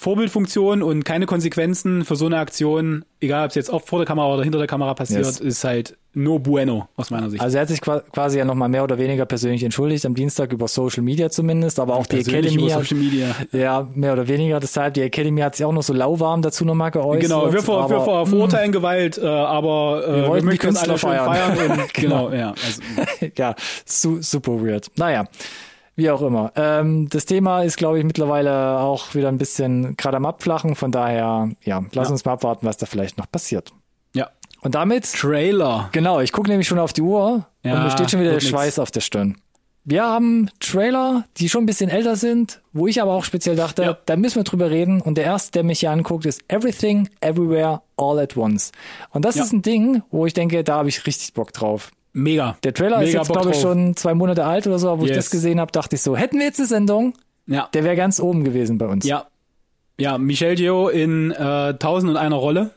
Vorbildfunktion und keine Konsequenzen für so eine Aktion, egal ob es jetzt vor der Kamera oder hinter der Kamera passiert, Yes. ist halt no bueno, aus meiner Sicht. Also er hat sich qua- quasi ja nochmal mehr oder weniger persönlich entschuldigt, am Dienstag über Social Media zumindest, aber auch die Persönlich Academy über hat, Social Media. ja, mehr oder weniger, deshalb, die Academy hat sich auch noch so lauwarm dazu nochmal geäußert. Genau, wir, ver, wir ver, verurteilen Gewalt, äh, aber äh, wir, wollten die möchten uns alle feiern. feiern. und, genau, ja. Also, ja, su super weird. Naja, wie auch immer. Ähm, das Thema ist, glaube ich, mittlerweile auch wieder ein bisschen gerade am Abflachen. Von daher, ja, lass Ja. uns mal abwarten, was da vielleicht noch passiert. ja. Und damit, Trailer. genau, ich gucke nämlich schon auf die Uhr Ja, und mir steht schon wieder der wird nix. Schweiß auf der Stirn. Wir haben Trailer, die schon ein bisschen älter sind, wo ich aber auch speziell dachte, Ja. da müssen wir drüber reden. Und der erste, der mich hier anguckt, ist Everything, Everywhere, All at Once. Und das Ja. ist ein Ding, wo ich denke, da habe ich richtig Bock drauf. Mega. Der Trailer ist Mega jetzt, Bock glaube ich, schon zwei Monate alt oder so, aber wo ich Yes. das gesehen habe, dachte ich so, hätten wir jetzt eine Sendung, Ja. der wäre ganz oben gewesen bei uns. Ja. Ja, Michelle Yeoh in äh, Tausend und einer Rolle.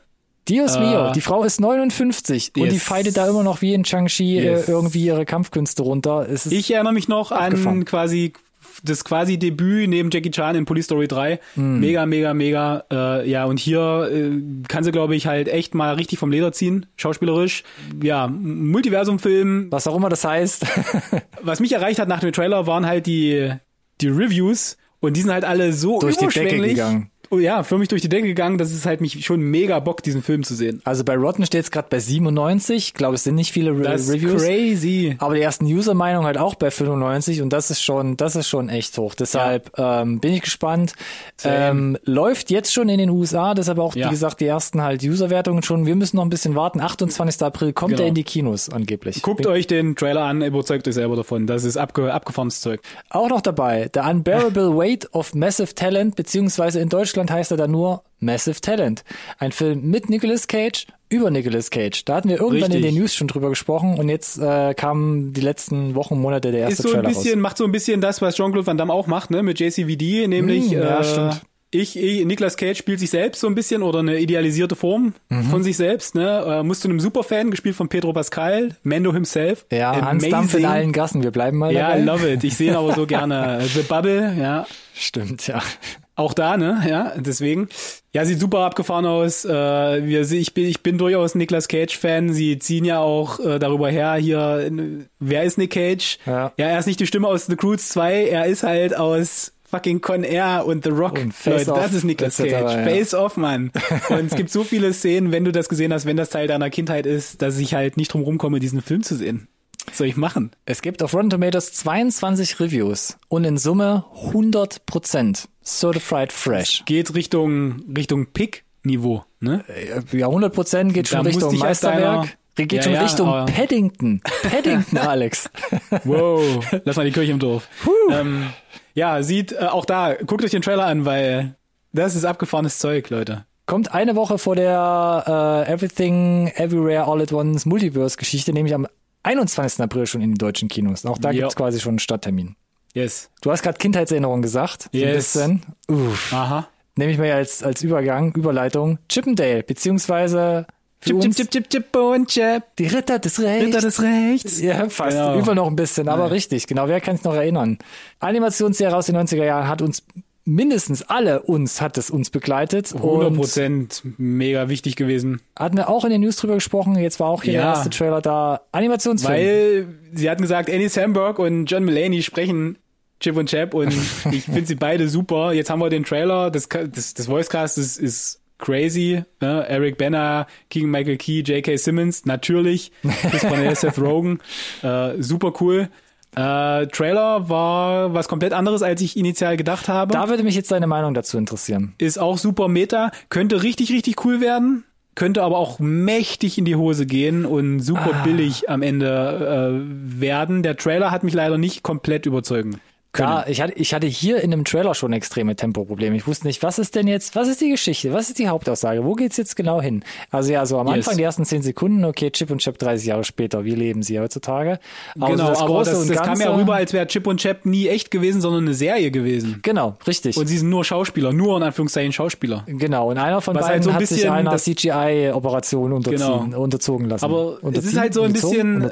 Dios Äh, mio, die Frau ist 59 und die yes. feidet da immer noch wie in Chang-Chi Yes. äh, irgendwie ihre Kampfkünste runter. Ist, Ich erinnere mich noch Abgefahren. an quasi das quasi Debüt neben Jackie Chan in Police Story 3. Hm. Mega, mega, mega. Äh, ja, und hier äh, kann sie, glaube ich, halt echt mal richtig vom Leder ziehen, schauspielerisch. Ja, Multiversum-Film. was auch immer das heißt. Was mich erreicht hat nach dem Trailer waren halt die, die Reviews und die sind halt alle so Durch die Decke gegangen. Oh ja, für mich durch die Decke gegangen, das ist halt mich schon mega Bock, diesen Film zu sehen. Also bei Rotten steht es gerade bei 97. Ich glaube, es sind nicht viele Re Das ist Reviews. crazy. Aber die ersten User-Meinung halt auch bei 95 und das ist schon, das ist schon echt hoch. Deshalb ähm, bin ich gespannt. Ähm, läuft jetzt schon in den USA, deshalb auch, Ja. wie gesagt, die ersten halt User-Wertungen schon. Wir müssen noch ein bisschen warten. 28. April kommt Genau. er in die Kinos angeblich. Guckt bin euch den Trailer an, überzeugt euch selber davon. Das ist abge abgefahrenes Zeug. auch noch dabei. The Unbearable Weight of Massive Talent, beziehungsweise in Deutschland heißt er dann nur Massive Talent. Ein Film mit Nicolas Cage über Nicolas Cage. Da hatten wir irgendwann in Richtig. den News schon drüber gesprochen und jetzt äh, kamen die letzten Wochen, Monate der erste ist so ein Trailer bisschen, raus. macht so ein bisschen das, was Jean-Claude Van Damme auch macht, ne, mit JCVD, nämlich, Mm, ja, äh, stimmt. ich, ich, Nicolas Cage spielt sich selbst so ein bisschen oder eine idealisierte Form Mhm. von sich selbst, ne, äh, muss zu einem Superfan, gespielt von Pedro Pascal, Mando himself. Ja, Hans Dampf in allen Gassen. Wir bleiben mal Ja, dabei. love it. Ich sehe ihn aber so gerne. The Bubble, ja. Stimmt, ja. Auch da, ne? Ja, deswegen. Ja, sieht super abgefahren aus. Äh, wir, ich, bin, ich bin durchaus Nicolas Cage-Fan. Sie ziehen ja auch äh, darüber her, hier, wer ist Nick Cage? Ja. ja, er ist nicht die Stimme aus The Croods 2, er ist halt aus fucking Con Air und The Rock. Und Face Leute, Off, das ist Nicolas Cage. ja. Face Off, Mann. Und es gibt so viele Szenen, wenn du das gesehen hast, wenn das Teil deiner Kindheit ist, dass ich halt nicht drum rumkomme, diesen Film zu sehen. Was soll ich machen? Es gibt auf Rotten Tomatoes 22 Reviews und in Summe 100% Certified Fresh. Geht Richtung, Richtung Pick-Niveau, ne? Ja, 100% geht schon Da musste Richtung Meisterwerk. Geht Ja, schon ja, Richtung Paddington. Paddington, Alex. Wow, lass mal die Kirche im Dorf. Ähm, ja, sieht äh, auch da, guckt euch den Trailer an, weil das ist abgefahrenes Zeug, Leute. Kommt eine Woche vor der äh, Everything, Everywhere, All at Once Multiverse-Geschichte, nämlich am 21. April schon in den deutschen Kinos. Auch da Jo. gibt's quasi schon einen Starttermin. Yes. Du hast gerade Kindheitserinnerung gesagt. So Yes. Ein bisschen. Uff. Aha. Nehme ich mal als, als Übergang, Überleitung. Chippendale, beziehungsweise Chip, chip, chip, chip, chip und chip. die Ritter des Rechts. Ritter des Rechts. Ja, fast. Genau. Über noch ein bisschen, aber richtig. Genau, wer kann es noch erinnern? Animationsserie aus den 90er Jahren hat uns, mindestens alle uns, hat es uns begleitet. 100 Und Prozent mega wichtig gewesen. hatten wir auch in den News drüber gesprochen. Jetzt war auch hier der Ja. erste Trailer da. Animationsfilm. Weil sie hatten gesagt, Annie Samberg und John Mulaney sprechen Chip und Chap und ich finde sie beide super. Jetzt haben wir den Trailer, das, das, das Voicecast ist, ist crazy. Ne? Eric Banner, Keegan Michael Key, J.K. Simmons, natürlich. Chris Cornell, Seth Rogen, äh, super cool. Äh, Trailer war was komplett anderes, als ich initial gedacht habe. Da würde mich jetzt deine Meinung dazu interessieren. Ist auch super Meta, könnte richtig, richtig cool werden, könnte aber auch mächtig in die Hose gehen und super Ah. billig am Ende äh, werden. Der Trailer hat mich leider nicht komplett überzeugen können. Da, ich hatte, ich hatte hier in dem Trailer schon extreme Tempoprobleme. Ich wusste nicht, was ist denn jetzt, was ist die Geschichte, was ist die Hauptaussage, wo geht's jetzt genau hin? Also ja, so am Yes. Anfang die ersten zehn Sekunden, okay, Chip und Chap 30 Jahre später, wie leben sie heutzutage? Aber genau, das aber Große das, und das kam Ganze, ja rüber, als wäre Chip und Chap nie echt gewesen, sondern eine Serie gewesen. Genau, richtig. Und sie sind nur Schauspieler, nur in Anführungszeichen Schauspieler. Genau, und einer von Was beiden halt so ein hat sich einer CGI-Operation Genau. unterzogen lassen. Aber es ist halt so ein bisschen-.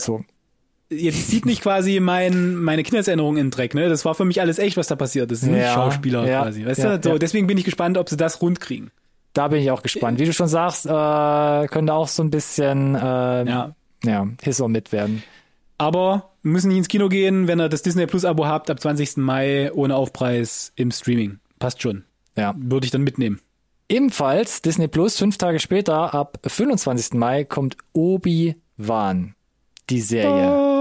Jetzt zieht mich quasi mein, meine Kindheitserinnerung in den Dreck, ne? Das war für mich alles echt, was da passiert ist. Das sind nicht Ja, Schauspieler ja, quasi. Weißt ja, du? So, deswegen bin ich gespannt, ob sie das rund kriegen. Da bin ich auch gespannt. Wie du schon sagst, äh, könnte auch so ein bisschen äh, Ja. ja, Hiss or mit werden. Aber müssen nicht ins Kino gehen, wenn ihr das Disney Plus Abo habt, ab 20. Mai ohne Aufpreis im Streaming. Passt schon. Ja. Würde ich dann mitnehmen. Ebenfalls Disney Plus, fünf Tage später, ab 25. Mai, kommt Obi-Wan, die Serie. Ba,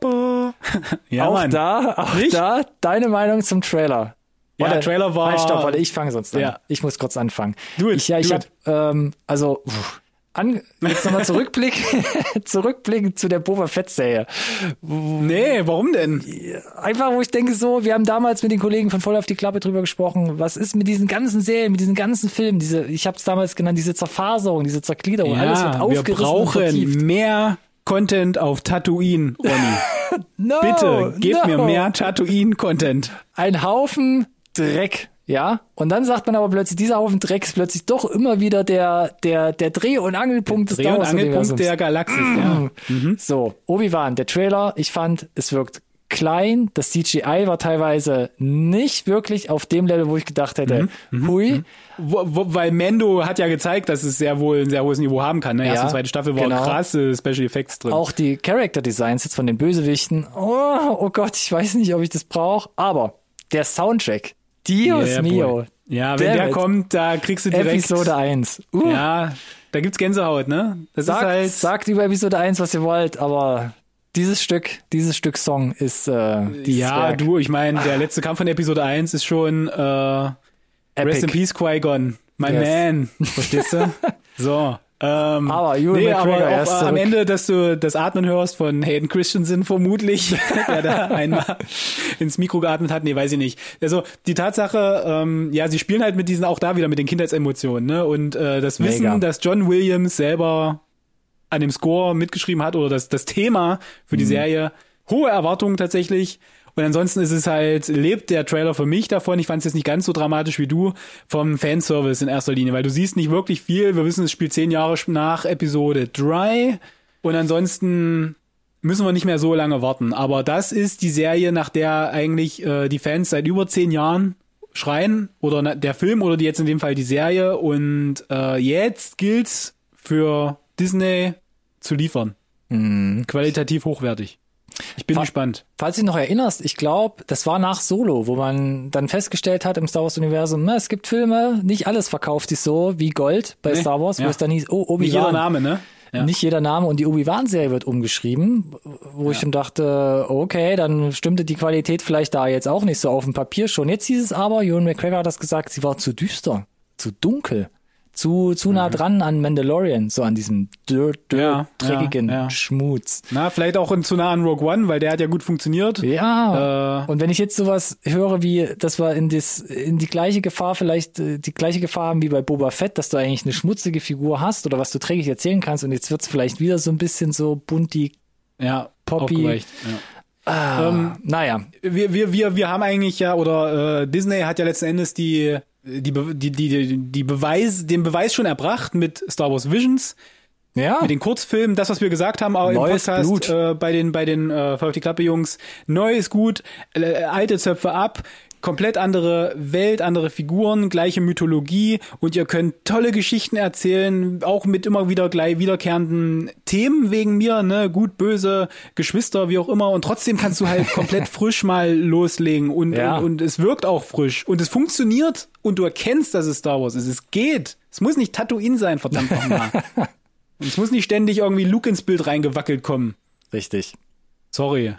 ba. ja, auch Mann. da, auch Nicht? da, deine Meinung zum Trailer. Ja, Warte, Trailer war- Halt, stopp, warte, ich fange sonst an. Ja. Ich muss kurz anfangen. Do it, ich, ja, ich habe, ähm, also, pff, an, jetzt nochmal Zurückblick, zurückblicken zu der Boba Fett-Serie. Nee, warum denn? Einfach, wo ich denke so, wir haben damals mit den Kollegen von Voll auf die Klappe drüber gesprochen, was ist mit diesen ganzen Serien, mit diesen ganzen Filmen, diese, ich habe es damals genannt, diese Zerfaserung, diese Zergliederung, alles wird wir aufgerissen und brauchen mehr Content auf Tatooine, Ronny. No, Bitte, gebt no. mir mehr Tatooine-Content. Ein Haufen Dreck, ja? Und dann sagt man aber plötzlich, dieser Haufen Dreck ist plötzlich doch immer wieder der, der, der Dreh- und Angelpunkt des Dreh- und Angelpunkt der Galaxis, ja. So, Obi-Wan, der Trailer, ich fand, es wirkt klein, das CGI war teilweise nicht wirklich auf dem Level, wo ich gedacht hätte, Mhm, hui, Wo, wo, weil Mendo hat ja gezeigt, dass es sehr wohl ein sehr hohes Niveau haben kann. Ne? Erste Ja, und zweite Staffel war genau. krasse Special Effects drin. auch die Character Designs jetzt von den Bösewichten, oh, oh Gott, ich weiß nicht, ob ich das brauche, aber der Soundtrack, Dios Yeah, mio, boy. Ja, wenn der Damn it. kommt, da kriegst du direkt. Episode 1. Uh, Ja, da gibt's Gänsehaut, ne? Das sagt, ist halt. sagt über Episode 1, was ihr wollt, aber dieses Stück, dieses Stück Song ist äh, dieses ja, Werk. du, ich meine, der letzte Kampf von Episode 1 ist schon äh, Epic. Rest in Peace, Qui-Gon. My Yes. man. Verstehst du? so. Ähm, Aber Ewan nee, McGregor, aber er auch am. Ende, dass du das Atmen hörst von Hayden Christensen vermutlich, der da einmal ins Mikro geatmet hat. Nee, weiß ich nicht. Also die Tatsache, ähm, ja, sie spielen halt mit diesen auch da wieder mit den Kindheitsemotionen, ne? Und äh, das Wissen, Mega. dass John Williams selber an dem Score mitgeschrieben hat oder das, das Thema für Mhm. die Serie. Hohe Erwartungen tatsächlich. Und ansonsten ist es halt, lebt der Trailer für mich davon. Ich fand es jetzt nicht ganz so dramatisch wie du vom Fanservice in erster Linie, weil du siehst nicht wirklich viel. Wir wissen, es spielt zehn Jahre nach Episode 3. Und ansonsten müssen wir nicht mehr so lange warten. Aber das ist die Serie, nach der eigentlich äh, die Fans seit über zehn Jahren schreien. Oder der Film oder die jetzt in dem Fall die Serie. Und äh, jetzt gilt's für Disney zu liefern. Qualitativ hochwertig. Ich bin Fa- gespannt. Falls du dich noch erinnerst, ich glaube, das war nach Solo, wo man dann festgestellt hat im Star Wars Universum, na, es gibt Filme, nicht alles verkauft sich so wie Gold bei Nee, Star Wars, wo ja. es dann hieß, oh, Obi-Wan. Nicht jeder Name, ne? Ja. Nicht jeder Name und die Obi-Wan-Serie wird umgeschrieben, wo ich dann dachte, okay, dann stimmte die Qualität vielleicht da jetzt auch nicht so auf dem Papier schon. Jetzt hieß es aber, Ewan McGregor hat das gesagt, sie war zu düster, zu dunkel, zu, zu nah dran an Mandalorian, so an diesem dürr, dürr, Mhm. Ja, dreckigen ja, ja. Schmutz. Na, vielleicht auch in zu nah an Rogue One, weil der hat ja gut funktioniert. Ja. Äh, und wenn ich jetzt sowas höre, wie, dass wir in, das, in die gleiche Gefahr vielleicht, äh, die gleiche Gefahr haben wie bei Boba Fett, dass du eigentlich eine schmutzige Figur hast oder was du träglich erzählen kannst und jetzt wird's vielleicht wieder so ein bisschen so bunti, ja, Poppy. ah, Ähm, naja. wir, wir, wir, wir haben eigentlich ja, oder äh, Disney hat ja letzten Endes die, die, die, die, die Beweis, den Beweis schon erbracht mit Star Wars Visions, Ja. mit den Kurzfilmen, das, was wir gesagt haben, auch im Neues Podcast Blut. äh, bei den, bei den äh, die Klappe Jungs. Neu ist gut, äh, alte Zöpfe ab, komplett andere Welt, andere Figuren, gleiche Mythologie und ihr könnt tolle Geschichten erzählen, auch mit immer wieder gleich wiederkehrenden Themen wegen mir, ne, gut, böse, Geschwister, wie auch immer und trotzdem kannst du halt komplett frisch mal loslegen und, Ja. und, und es wirkt auch frisch und es funktioniert und du erkennst, dass es Star Wars ist. Es geht. Es muss nicht Tatooine sein, verdammt nochmal. Und es muss nicht ständig irgendwie Luke ins Bild reingewackelt kommen. Richtig. Sorry.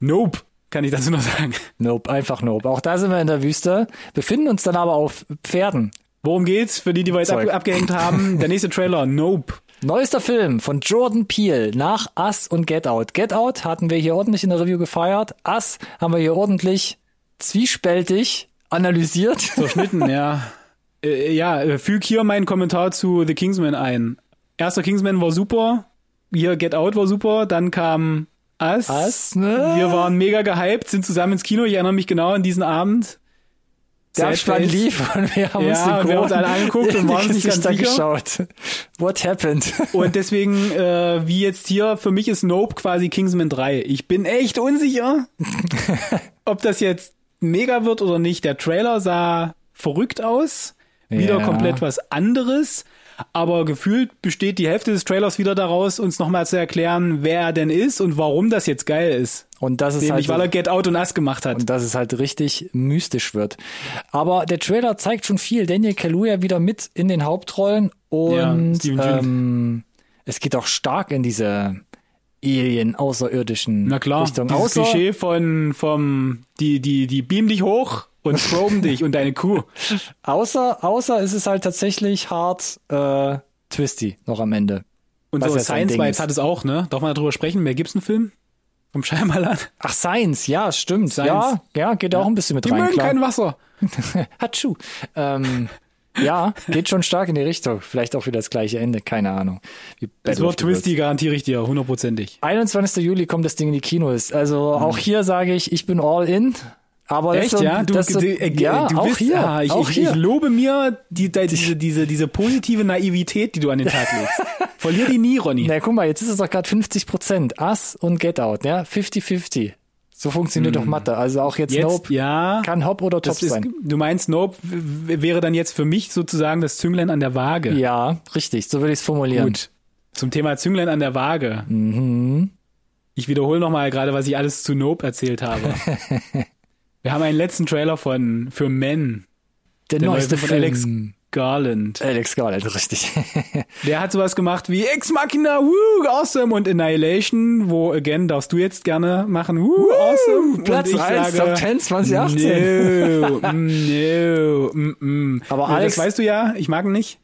Nope, kann ich dazu noch sagen. Nope, einfach nope. Auch da sind wir in der Wüste, befinden uns dann aber auf Pferden. Worum geht's? Für die, die wir jetzt ab, abgehängt haben, der nächste Trailer, Nope. Neuester Film von Jordan Peele nach Us und Get Out. Get Out hatten wir hier ordentlich in der Review gefeiert. Us haben wir hier ordentlich zwiespältig analysiert. Zerschnitten, ja. Äh, ja, äh, füg hier meinen Kommentar zu The Kingsman ein. Erster Kingsman war super, hier Get Out war super, dann kam Us. Us, ne? Wir waren mega gehypt, sind zusammen ins Kino, ich erinnere mich genau an diesen Abend. Der Abspann lief und wir haben Ja, uns den und wir haben uns alle angeguckt und waren uns nicht ganz sicher. geschaut. What happened? Und deswegen, äh, wie jetzt hier, für mich ist Nope quasi Kingsman 3. Ich bin echt unsicher, ob das jetzt mega wird oder nicht. Der Trailer sah verrückt aus. Wieder Ja. komplett was anderes. Aber gefühlt besteht die Hälfte des Trailers wieder daraus, uns nochmal zu erklären, wer er denn ist und warum das jetzt geil ist. Und das ist Nämlich, weil er halt Get Out und Us gemacht hat. und dass es halt richtig mystisch wird. Aber der Trailer zeigt schon viel. Daniel Kaluuya wieder mit in den Hauptrollen Ja, und Yeun. ähm, es geht auch stark in diese Alien außerirdischen Na klar, Richtung. dieses Außer, Klischee von, vom, die, die, die beam dich hoch und proben dich und deine Crew. außer, außer ist es halt tatsächlich hart äh, twisty noch am Ende. Und Was so ja Science Vibes hat es auch, ne? Darf man darüber sprechen? Mel Gibson Film? Vom Scheimalan? Ach, Science, ja, stimmt. Science. Ja, ja, geht auch ein bisschen mit Die rein. mögen Klar. kein Wasser. Hatschu. Ähm, ja, geht schon stark in die Richtung. Vielleicht auch wieder das gleiche Ende, keine Ahnung. The Worlds. twisty, garantiere ich dir, hundertprozentig. 21. Juli kommt das Ding in die Kinos. Also auch hier sage ich, ich bin all in. Aber Echt, so, ja? Du, das so, du, äh, ja, du auch bist, hier, ah, ich, auch ich, hier. ich lobe mir die, die, diese, diese, diese positive Naivität, die du an den Tag legst. Verlier die nie, Ronny. Na, guck mal, jetzt ist es doch gerade 50 Prozent. Us und Get Out, ja? 50-50. So funktioniert doch Mathe. Also auch jetzt, Hm. Jetzt, Nope ja. kann Hop oder Top ist, sein. du meinst, Nope wäre dann jetzt für mich sozusagen das Zünglein an der Waage. Ja, richtig, so würde ich es formulieren. Gut. Zum Thema Zünglein an der Waage. Mhm. Ich wiederhole nochmal gerade, was ich alles zu Nope erzählt habe. Wir haben einen letzten Trailer von für Men, Der, der neue neueste von Film. Alex Garland. Alex Garland, richtig. Der hat sowas gemacht wie Ex Machina, woo, awesome und Annihilation, wo again darfst du jetzt gerne machen, woo, awesome. Platz und ich 1, sage, Top 10 2018. No, no, mm, mm. Aber Alex- das weißt du ja, ich mag ihn nicht.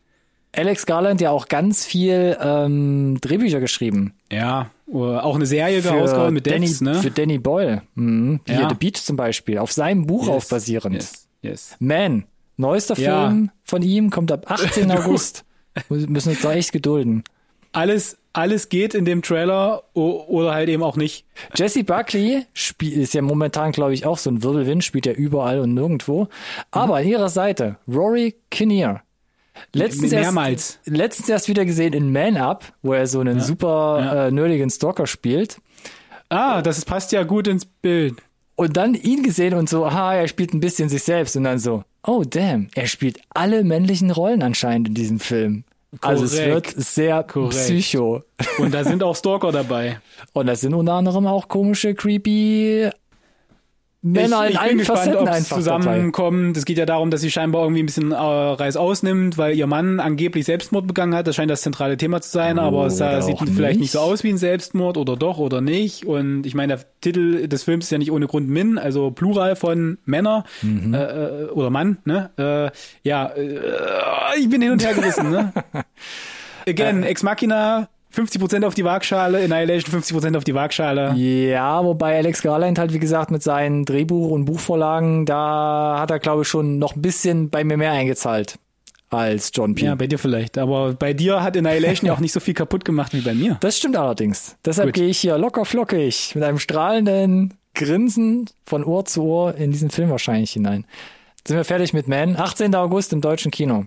Alex Garland ja auch ganz viel ähm, Drehbücher geschrieben. Ja, auch eine Serie Für rausgehauen mit Danny, Devs, ne? Für Danny Boyle. Mhm. Hier Ja. The Beach zum Beispiel. Auf seinem Buch auf basierend. Yes, yes. Man, neuester Ja. Film von ihm, kommt ab 18. August. Wir müssen uns da echt gedulden. Alles, alles geht in dem Trailer oder halt eben auch nicht. Jesse Buckley spiel, ist ja momentan, glaube ich, auch so ein Wirbelwind, spielt ja überall und nirgendwo. Aber an ihrer Seite, Rory Kinnear. Letztens Mehrmals. Erst, letztens erst wieder gesehen in Man Up, wo er so einen super Äh, nerdigen Stalker spielt. Ah, das passt ja gut ins Bild. Und dann ihn gesehen und so, aha, er spielt ein bisschen sich selbst. Und dann so, oh damn, er spielt alle männlichen Rollen anscheinend in diesem Film. Also es wird Korrekt. sehr Korrekt. psycho. Und da sind auch Stalker dabei. Und das sind unter anderem auch komische, creepy Männer ich, in ich allen bin gespannt, ob es zusammenkommt. Es geht ja darum, dass sie scheinbar irgendwie ein bisschen äh, Reiß ausnimmt, weil ihr Mann angeblich Selbstmord begangen hat. Das scheint das zentrale Thema zu sein, aber es sah, sieht auch vielleicht nicht nicht. so aus wie ein Selbstmord oder doch oder nicht. Und ich meine, der Titel des Films ist ja nicht ohne Grund Min, also Plural von Männer Mhm. äh, äh, oder Mann. Ne? Äh, ja, äh, ich bin hin und her gerissen. Ne? Again, Äh. Ex Machina. 50% auf die Waagschale, Annihilation 50% auf die Waagschale. Ja, wobei Alex Garland halt, wie gesagt, mit seinen Drehbuch- und Buchvorlagen, da hat er, glaube ich, schon noch ein bisschen bei mir mehr eingezahlt als John P. Ja, bei dir vielleicht. Aber bei dir hat Annihilation ja auch nicht so viel kaputt gemacht wie bei mir. Das stimmt allerdings. Deshalb Gut. gehe ich hier locker flockig mit einem strahlenden Grinsen von Ohr zu Ohr in diesen Film wahrscheinlich hinein. Sind wir fertig mit Man? 18. August im deutschen Kino.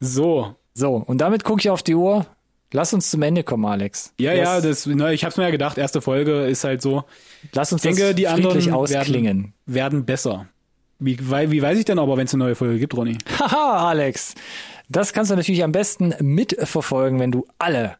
So. So, und damit gucke ich auf die Uhr. Lass uns zum Ende kommen, Alex. Ja, Lass, ja, das, na, ich hab's mir ja gedacht, erste Folge ist halt so. Lass uns Ich denke, das die anderen ausklingen. werden, werden besser. Wie, weil, wie weiß ich denn aber, wenn es eine neue Folge gibt, Ronny? Haha, Alex. Das kannst du natürlich am besten mitverfolgen, wenn du alle,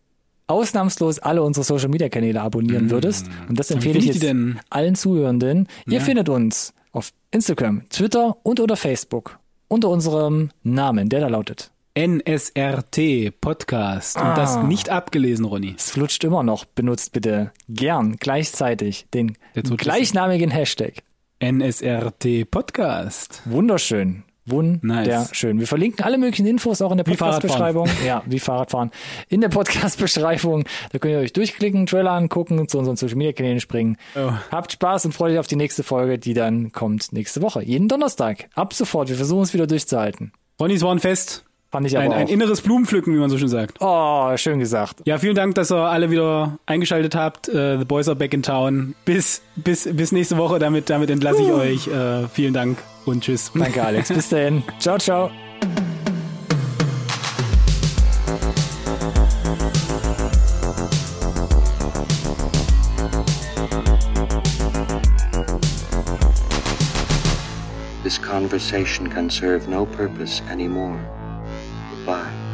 ausnahmslos alle unsere Social Media Kanäle abonnieren würdest. Und das empfehle ich jetzt denn? allen Zuhörenden. Ihr Ja. findet uns auf Instagram, Twitter und oder Facebook unter unserem Namen, der da lautet NSRT Podcast. Und Ah. das nicht abgelesen, Ronny. Es flutscht immer noch. Benutzt bitte gern gleichzeitig den gleichnamigen Hashtag. NSRT Podcast. Wunderschön. Wunderschön. Wir verlinken alle möglichen Infos auch in der Podcast-Beschreibung. Ja, wie Fahrradfahren. In der Podcast-Beschreibung. Da könnt ihr euch durchklicken, Trailer angucken, zu unseren Social-Media-Kanälen springen. Oh. Habt Spaß und freut euch auf die nächste Folge, die dann kommt nächste Woche. Jeden Donnerstag. Ab sofort. Wir versuchen es wieder durchzuhalten. Ronny, es war ein Fest. Fand ich aber Ein, ein inneres Blumenpflücken, wie man so schön sagt. Oh, schön gesagt. Ja, vielen Dank, dass ihr alle wieder eingeschaltet habt. Äh, the Boys are back in town. Bis, bis, bis nächste Woche. Damit, damit entlasse ich euch. Äh, vielen Dank und tschüss. Danke, Alex. Bis dahin. Ciao, ciao. This conversation can serve no purpose anymore. Bye.